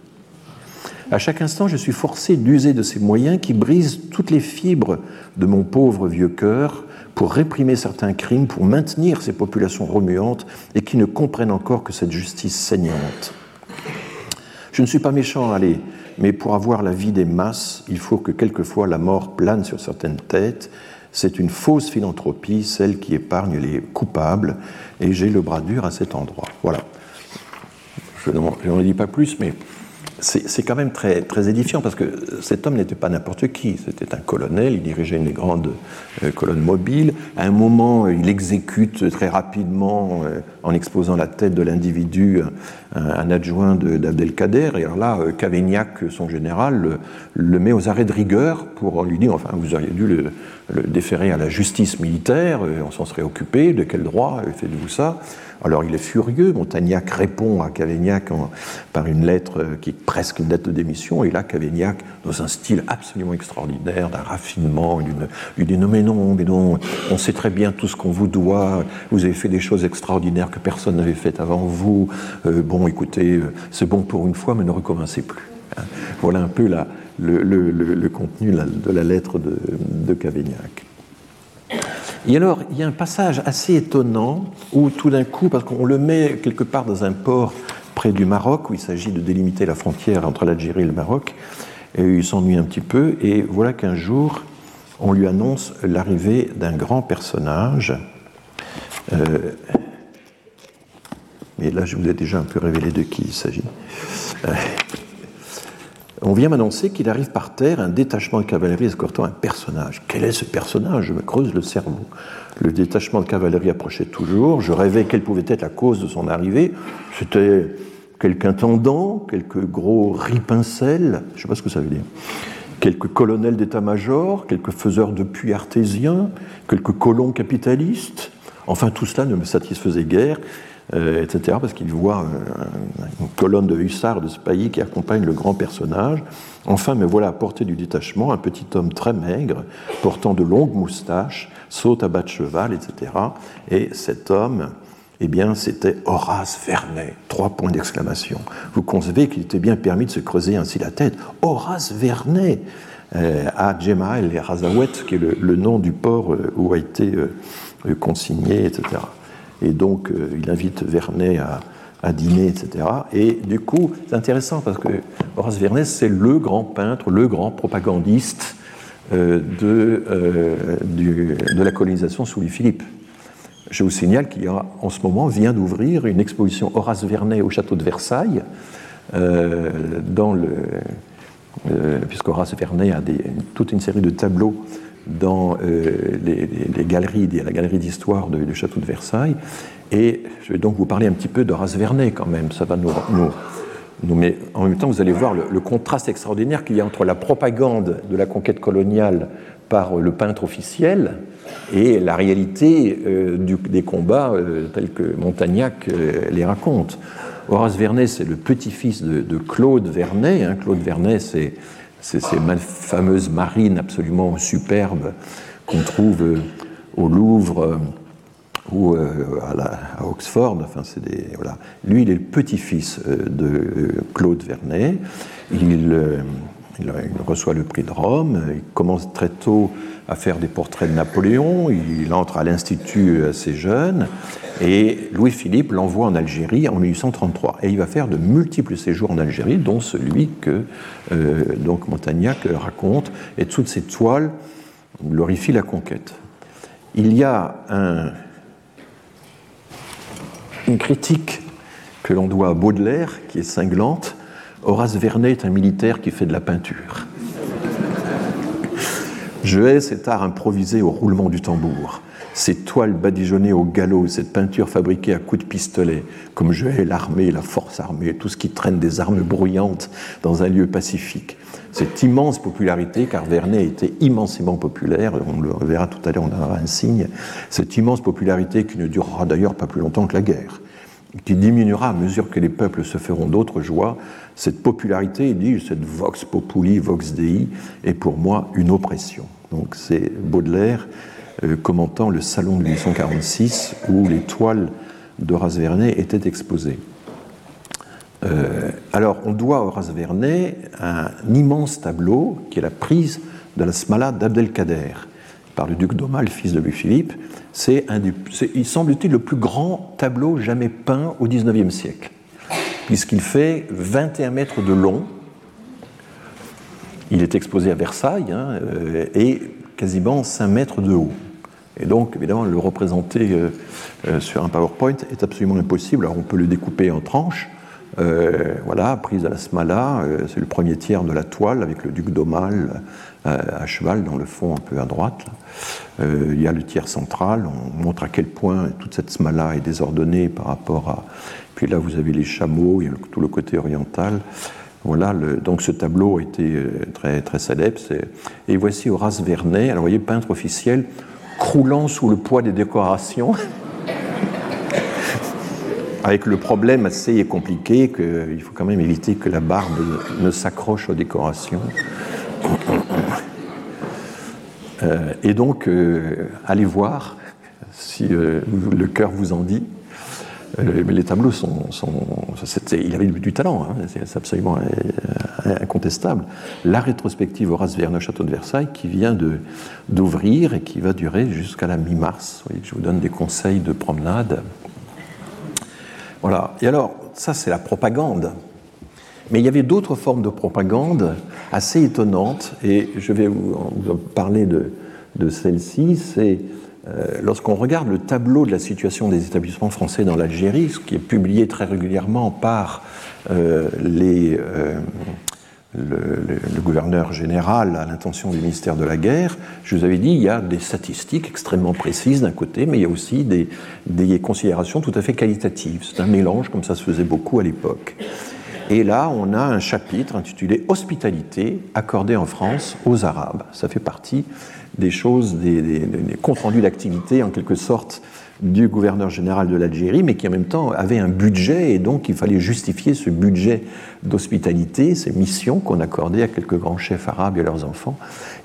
À chaque instant, je suis forcé d'user de ces moyens qui brisent toutes les fibres de mon pauvre vieux cœur pour réprimer certains crimes, pour maintenir ces populations remuantes et qui ne comprennent encore que cette justice saignante. Je ne suis pas méchant, allez, mais pour avoir la vie des masses, il faut que quelquefois la mort plane sur certaines têtes. C'est une fausse philanthropie, celle qui épargne les coupables, et j'ai le bras dur à cet endroit. Voilà. Je n'en dis pas plus, mais c'est quand même très, très édifiant parce que cet homme n'était pas n'importe qui. C'était un colonel, il dirigeait une grande euh, colonne mobile. À un moment, il exécute très rapidement, euh, en exposant la tête de l'individu, un, adjoint d'Abdelkader. Et alors là, euh, Cavaignac, son général, le, met aux arrêts de rigueur pour lui dire enfin, vous auriez dû le, le déférer à la justice militaire, on s'en serait occupé, de quel droit faites-vous ça? Alors il est furieux, Montagnac répond à Cavaignac par une lettre euh, qui est presque une lettre de démission, et là Cavaignac, dans un style absolument extraordinaire, d'un raffinement, lui dit non mais non, mais non, on sait très bien tout ce qu'on vous doit, vous avez fait des choses extraordinaires que personne n'avait faites avant vous, euh, bon écoutez, euh, c'est bon pour une fois, mais ne recommencez plus. Voilà un peu le, contenu de la lettre de, de Cavaignac. Et alors, il y a un passage assez étonnant où tout d'un coup, parce qu'on le met quelque part dans un port près du Maroc, où il s'agit de délimiter la frontière entre l'Algérie et le Maroc, et il s'ennuie un petit peu, et voilà qu'un jour, on lui annonce l'arrivée d'un grand personnage. Euh, mais là, je vous ai déjà un peu révélé de qui il s'agit. Euh, on vient m'annoncer qu'il arrive par terre un détachement de cavalerie escortant un personnage. Quel est ce personnage? Je me creuse le cerveau. Le détachement de cavalerie approchait toujours. Je rêvais quelle pouvait être la cause de son arrivée. C'était quelques intendants, quelques gros ripincelles, je ne sais pas ce que ça veut dire, quelques colonels d'état-major, quelques faiseurs de puits artésiens, quelques colons capitalistes. Enfin, tout cela ne me satisfaisait guère. Euh, etc., parce qu'il voit une colonne de hussards de pays qui accompagne le grand personnage. Enfin, me voilà à portée du détachement, un petit homme très maigre, portant de longues moustaches, saute à bas de cheval, etc. Et cet homme, eh bien, c'était Horace Vernet. Trois points d'exclamation. Vous concevez qu'il était bien permis de se creuser ainsi la tête. Horace Vernet euh, à Jemael et Razawet, qui est le, nom du port euh, où a été consigné, etc. Et donc, euh, il invite Vernet à, dîner, etc. Et du coup, c'est intéressant parce que Horace Vernet, c'est le grand peintre, le grand propagandiste euh, de, euh, de la colonisation sous Louis-Philippe. Je vous signale qu'il y a en ce moment vient d'ouvrir une exposition Horace Vernet au château de Versailles, dans le, puisqu'Horace Vernet a des, toute une série de tableaux dans euh, les, galeries, la galerie d'histoire du château de Versailles. Et je vais donc vous parler un petit peu d'Horace Vernet quand même. Ça va nous, nous, mais en même temps, vous allez voir le, contraste extraordinaire qu'il y a entre la propagande de la conquête coloniale par le peintre officiel et la réalité euh, des combats euh, tels que Montagnac les raconte. Horace Vernet, c'est le petit-fils de, Claude Vernet. Hein. Claude Vernet, c'est ces fameuses marines absolument superbes qu'on trouve euh, au Louvre euh, ou euh, à, Oxford. Enfin, des, voilà. Lui, il est le petit-fils de Claude Vernet. Il, reçoit le prix de Rome. Il commence très tôt à faire des portraits de Napoléon. Il entre à l'Institut assez jeune. Et Louis-Philippe l'envoie en Algérie en 1833. Et il va faire de multiples séjours en Algérie, dont celui que euh, Montagnac raconte. Et toutes ces toiles glorifient la conquête. Il y a un une critique que l'on doit à Baudelaire, qui est cinglante. Horace Vernet est un militaire qui fait de la peinture. Je hais cet art improvisé au roulement du tambour, ces toiles badigeonnées au galop, cette peinture fabriquée à coups de pistolet, comme je hais l'armée, la force armée, tout ce qui traîne des armes bruyantes dans un lieu pacifique. Cette immense popularité, car Vernet était immensément populaire, on le verra tout à l'heure, on aura un signe, cette immense popularité qui ne durera d'ailleurs pas plus longtemps que la guerre, qui diminuera à mesure que les peuples se feront d'autres joies, cette popularité, il dit, cette vox populi, vox dei, est pour moi une oppression. Donc c'est Baudelaire euh, commentant le salon de 1846 où les toiles d'Horace Vernet étaient exposées. Euh, alors, on doit à Horace Vernet un immense tableau qui est la prise de la Smala d'Abdelkader par le duc d'Aumale, fils de Louis-Philippe. C'est, il semble-t-il, le plus grand tableau jamais peint au XIXe siècle, puisqu'il fait 21 mètres de long. Il est exposé à Versailles hein, euh, et quasiment 5 mètres de haut. Et donc, évidemment, le représenter euh, euh, sur un PowerPoint est absolument impossible. Alors, on peut le découper en tranches. voilà, prise à la smala, c'est le premier tiers de la toile avec le duc d'Aumale à cheval dans le fond un peu à droite. il y a le tiers central, on montre à quel point toute cette smala est désordonnée par rapport à... Puis là, vous avez les chameaux, il y a tout le côté oriental. Voilà, donc ce tableau a été euh, très, très célèbre. Et voici Horace Vernet, alors voyez, peintre officiel, croulant sous le poids des décorations, avec le problème assez compliqué qu'il faut quand même éviter que la barbe ne s'accroche aux décorations. Euh, et donc, euh, allez voir si le cœur vous en dit. Euh, les tableaux sont. il avait du talent, hein, c'est absolument euh, incontestable. La rétrospective Horace Verne Château de Versailles qui vient d'ouvrir et qui va durer jusqu'à la mi-mars. Je vous donne des conseils de promenade. Voilà. Et alors, ça, c'est la propagande. Mais il y avait d'autres formes de propagande assez étonnantes, et je vais vous, parler de, celle-ci. C'est euh, lorsqu'on regarde le tableau de la situation des établissements français dans l'Algérie, ce qui est publié très régulièrement par euh, euh, le, gouverneur général à l'intention du ministère de la Guerre, je vous avais dit, il y a des statistiques extrêmement précises d'un côté, mais il y a aussi des considérations tout à fait qualitatives. C'est un mélange, comme ça se faisait beaucoup à l'époque. Et là, on a un chapitre intitulé Hospitalité accordée en France aux Arabes. Ça fait partie des choses, des, comptes rendus d'activité en quelque sorte du gouverneur général de l'Algérie, mais qui en même temps avait un budget et donc il fallait justifier ce budget d'hospitalité, ces missions qu'on accordait à quelques grands chefs arabes et leurs enfants.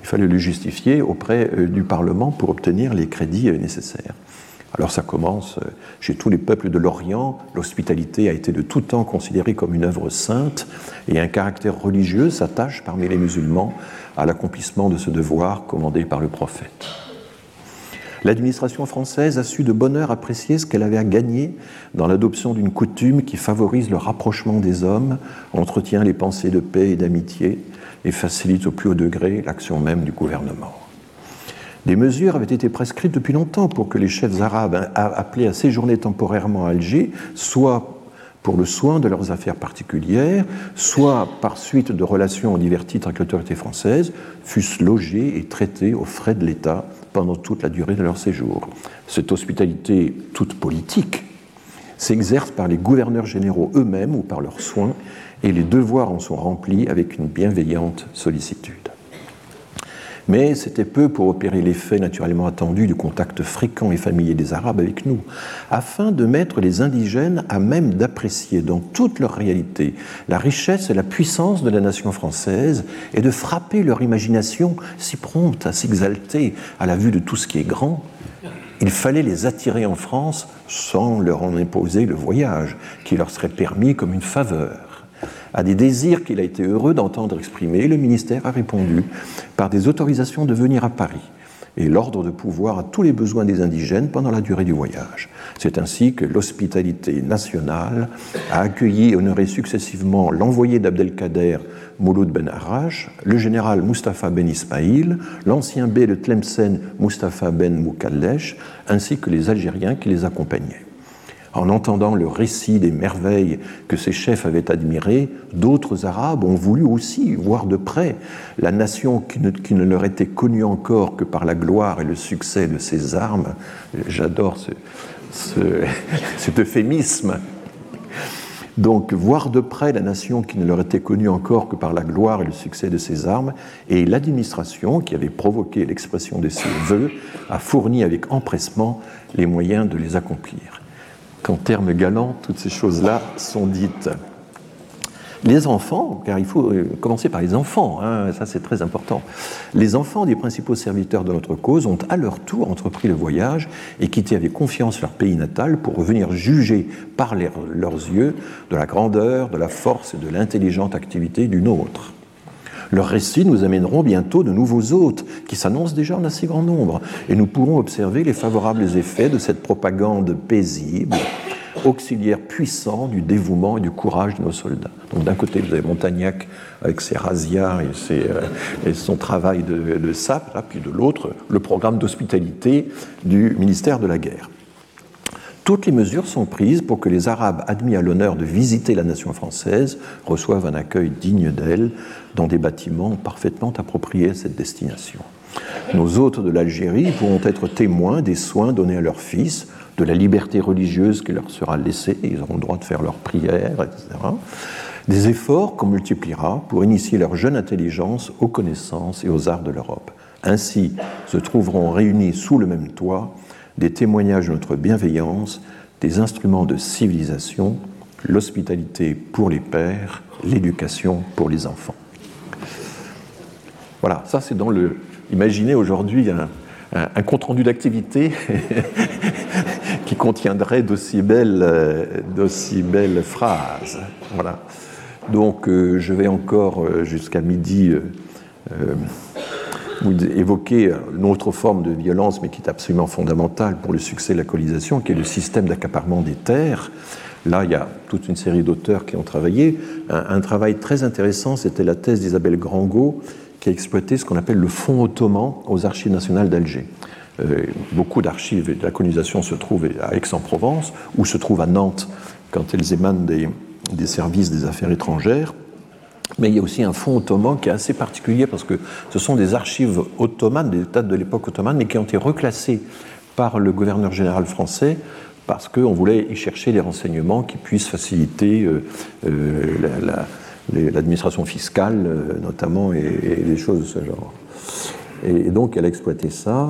Il fallait le justifier auprès euh, du Parlement pour obtenir les crédits euh, nécessaires. Alors ça commence euh, chez tous les peuples de l'Orient, l'hospitalité a été de tout temps considérée comme une œuvre sainte et un caractère religieux s'attache parmi les musulmans à l'accomplissement de ce devoir commandé par le prophète. L'administration française a su de bonne heure apprécier ce qu'elle avait à gagner dans l'adoption d'une coutume qui favorise le rapprochement des hommes, entretient les pensées de paix et d'amitié et facilite au plus haut degré l'action même du gouvernement. Des mesures avaient été prescrites depuis longtemps pour que les chefs arabes appelés à séjourner temporairement à Alger soient pour le soin de leurs affaires particulières, soit par suite de relations en divers titres avec l'autorité française, fussent logés et traités aux frais de l'État pendant toute la durée de leur séjour. Cette hospitalité toute politique s'exerce par les gouverneurs généraux eux-mêmes ou par leurs soins, et les devoirs en sont remplis avec une bienveillante sollicitude mais c'était peu pour opérer l'effet naturellement attendu du contact fréquent et familier des Arabes avec nous, afin de mettre les indigènes à même d'apprécier dans toute leur réalité la richesse et la puissance de la nation française et de frapper leur imagination si prompte à s'exalter à la vue de tout ce qui est grand. Il fallait les attirer en France sans leur en imposer le voyage, qui leur serait permis comme une faveur à des désirs qu'il a été heureux d'entendre exprimer, le ministère a répondu par des autorisations de venir à Paris et l'ordre de pouvoir à tous les besoins des indigènes pendant la durée du voyage. C'est ainsi que l'hospitalité nationale a accueilli et honoré successivement l'envoyé d'Abdelkader Mouloud Ben Arrash, le général Mustafa Ben Ismail, l'ancien bey de Tlemcen Mustafa Ben Moukallesh, ainsi que les Algériens qui les accompagnaient. En entendant le récit des merveilles que ces chefs avaient admirées, d'autres Arabes ont voulu aussi voir de près la nation qui ne, leur était connue encore que par la gloire et le succès de ses armes. J'adore ce, ce, cet euphémisme donc voir de près la nation qui ne leur était connue encore que par la gloire et le succès de ses armes, et l'administration qui avait provoqué l'expression de ses voeux a fourni avec empressement les moyens de les accomplir. Qu'en termes galants, toutes ces choses-là sont dites les enfants, car il faut euh, commencer par les enfants, hein, ça c'est très important, les enfants des principaux serviteurs de notre cause ont à leur tour entrepris le voyage et quitté avec confiance leur pays natal pour revenir juger par leurs yeux de la grandeur, de la force et de l'intelligente activité d'une autre. Leurs récits nous amèneront bientôt de nouveaux hôtes qui s'annoncent déjà en assez grand nombre et nous pourrons observer les favorables effets de cette propagande paisible auxiliaire puissant du dévouement et du courage de nos soldats. Donc d'un côté, vous avez Montagnac avec ses razzias et, euh, son travail de, de sape, puis de l'autre, le programme d'hospitalité du ministère de la Guerre. Toutes les mesures sont prises pour que les Arabes admis à l'honneur de visiter la nation française reçoivent un accueil digne d'elle dans des bâtiments parfaitement appropriés à cette destination. Nos hôtes de l'Algérie pourront être témoins des soins donnés à leurs fils de la liberté religieuse qui leur sera laissée, ils auront le droit de faire leurs prières, etc. Des efforts qu'on multipliera pour initier leur jeune intelligence aux connaissances et aux arts de l'Europe. Ainsi se trouveront réunis sous le même toit des témoignages de notre bienveillance, des instruments de civilisation, l'hospitalité pour les pères, l'éducation pour les enfants. Voilà, ça c'est dans le. Imaginez aujourd'hui un, compte-rendu d'activité qui contiendrait d'aussi belles, euh, belles phrases. Voilà. Donc euh, je vais encore euh, jusqu'à midi vous évoquer une autre forme de violence, mais qui est absolument fondamentale pour le succès de la colonisation, qui est le système d'accaparement des terres. Là, il y a toute une série d'auteurs qui ont travaillé. Un, travail très intéressant, c'était la thèse d'Isabelle Grangot, qui a exploité ce qu'on appelle le fonds ottoman aux archives nationales d'Alger. Euh, beaucoup d'archives de la colonisation se trouvent à Aix-en-Provence ou se trouvent à Nantes quand elles émanent des, services des affaires étrangères. Mais il y a aussi un fonds ottoman qui est assez particulier parce que ce sont des archives ottomanes, des dates de l'époque ottomane, mais qui ont été reclassées par le gouverneur général français parce qu'on voulait y chercher des renseignements qui puissent faciliter euh, euh, l'administration la, fiscale, euh, notamment, et, et, des choses de ce genre. Et donc elle a exploité ça.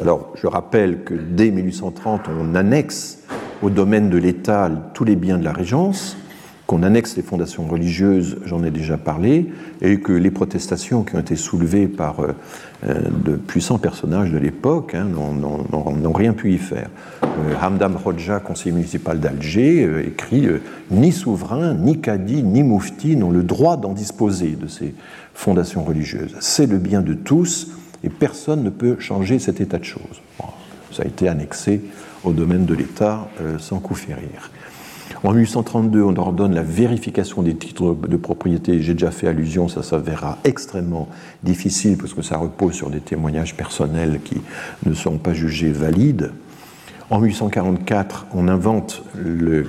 Alors je rappelle que dès 1830, on annexe au domaine de l'État tous les biens de la Régence, qu'on annexe les fondations religieuses, j'en ai déjà parlé, et que les protestations qui ont été soulevées par euh, de puissants personnages de l'époque hein, n'ont rien pu y faire. Euh, Hamdam Rodja, conseiller municipal d'Alger, euh, écrit euh, Ni souverain, ni cadi, ni moufti n'ont le droit d'en disposer de ces fondations religieuses. C'est le bien de tous et personne ne peut changer cet état de choses. Ça a été annexé au domaine de l'État euh, sans coup férir. En 1832, on ordonne la vérification des titres de propriété. J'ai déjà fait allusion, ça s'avérera extrêmement difficile parce que ça repose sur des témoignages personnels qui ne sont pas jugés valides. En 1844, on invente le,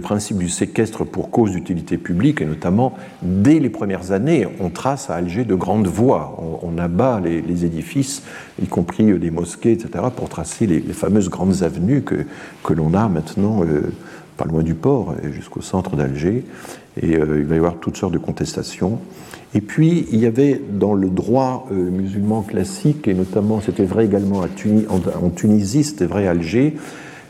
principe du séquestre pour cause d'utilité publique, et notamment, dès les premières années, on trace à Alger de grandes voies. On, abat les, édifices, y compris des mosquées, etc., pour tracer les, fameuses grandes avenues que, que l'on a maintenant, euh, loin du port, jusqu'au centre d'Alger. Et euh, il va y avoir toutes sortes de contestations. Et puis, il y avait dans le droit euh, musulman classique, et notamment c'était vrai également à Tunis, en, Tunisie, c'était vrai à Alger,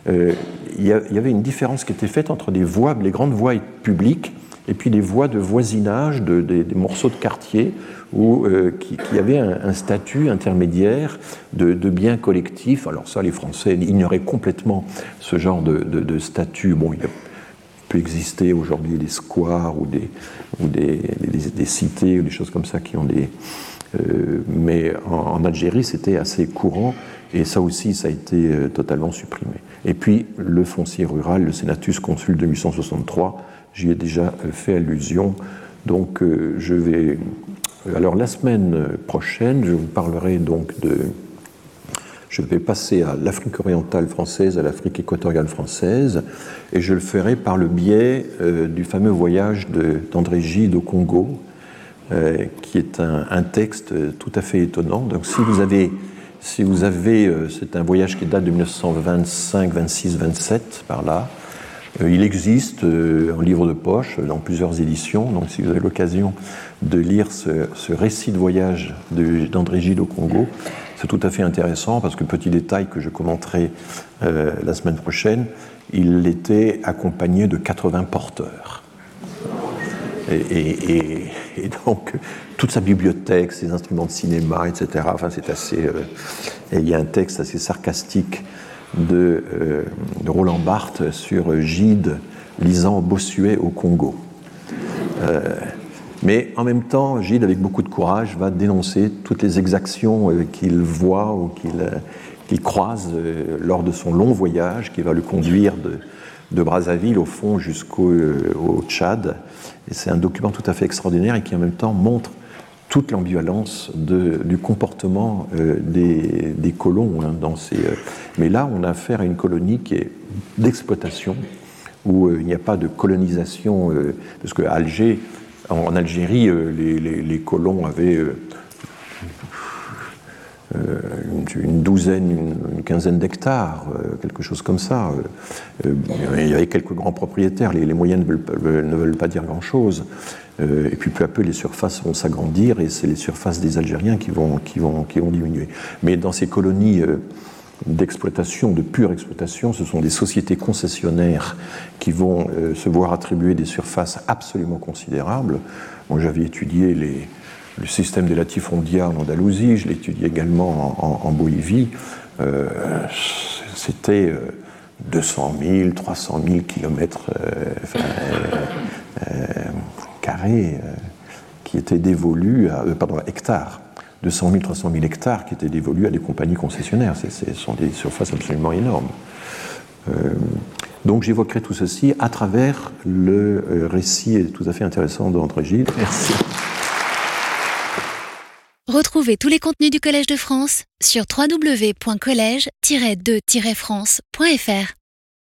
euh, il y avait une différence qui était faite entre des voies, les grandes voies publiques et puis des voies de voisinage, de, de, des morceaux de quartier où, euh, qui, avaient un, statut intermédiaire de, de bien collectif. Alors ça, les Français ignoraient complètement ce genre de, statut. Bon, il peut exister aujourd'hui des squares ou des, ou cités ou des choses comme ça qui ont des... Euh, mais en, Algérie, c'était assez courant et ça aussi, ça a été euh, totalement supprimé. Et puis le foncier rural, le Senatus Consul de 1863, j'y ai déjà fait allusion. Donc euh, je vais. Alors la semaine prochaine, je vous parlerai donc de. Je vais passer à l'Afrique orientale française, à l'Afrique équatoriale française, et je le ferai par le biais euh, du fameux voyage d'André Gide au Congo, euh, qui est un, texte tout à fait étonnant. Donc si vous avez, si vous avez euh, c'est un voyage qui date de 1925, 26, 27, par là, il existe en livre de poche dans plusieurs éditions, donc si vous avez l'occasion de lire ce, récit de voyage d'André Gide au Congo, c'est tout à fait intéressant parce que petit détail que je commenterai la semaine prochaine, il était accompagné de 80 porteurs. Et, donc, toute sa bibliothèque, ses instruments de cinéma, etc. Enfin, c'est assez. Euh, il y a un texte assez sarcastique de, euh, Roland Barthes sur Gide lisant Bossuet au Congo. Euh, mais en même temps, Gide, avec beaucoup de courage, va dénoncer toutes les exactions qu'il voit ou qu'il qu'il croise euh, lors de son long voyage qui va le conduire de, Brazzaville au fond jusqu'au euh, Tchad. C'est un document tout à fait extraordinaire et qui en même temps montre toute l'ambivalence du comportement euh, des, colons. Hein, dans ces, mais là, on a affaire à une colonie qui est d'exploitation, où il n'y a pas de colonisation, parce qu'à Alger, en, Algérie, les, les, colons avaient euh, une douzaine, une, quinzaine d'hectares, euh, quelque chose comme ça. Euh, il y avait quelques grands propriétaires, les, moyens ne veulent, pas dire grand-chose. et puis peu à peu, les surfaces vont s'agrandir et c'est les surfaces des Algériens qui vont, qui vont, qui vont diminuer. Mais dans ces colonies d'exploitation, de pure exploitation, ce sont des sociétés concessionnaires qui vont se voir attribuer des surfaces absolument considérables. Moi, j'avais étudié le système des latifondia en Andalousie, je l'étudie également en, Bolivie, euh, c'était 200 000, 300 000 kilomètres euh, euh, carrés qui étaient dévolus, à, pardon, hectares, 200 000, 300 000 hectares qui étaient dévolus à des compagnies concessionnaires. Ce sont des surfaces absolument énormes. donc j'évoquerai tout ceci à travers le récit tout à fait intéressant d'André Gilles. Merci. Retrouvez tous les contenus du Collège de France sur www.colège-2-france.fr.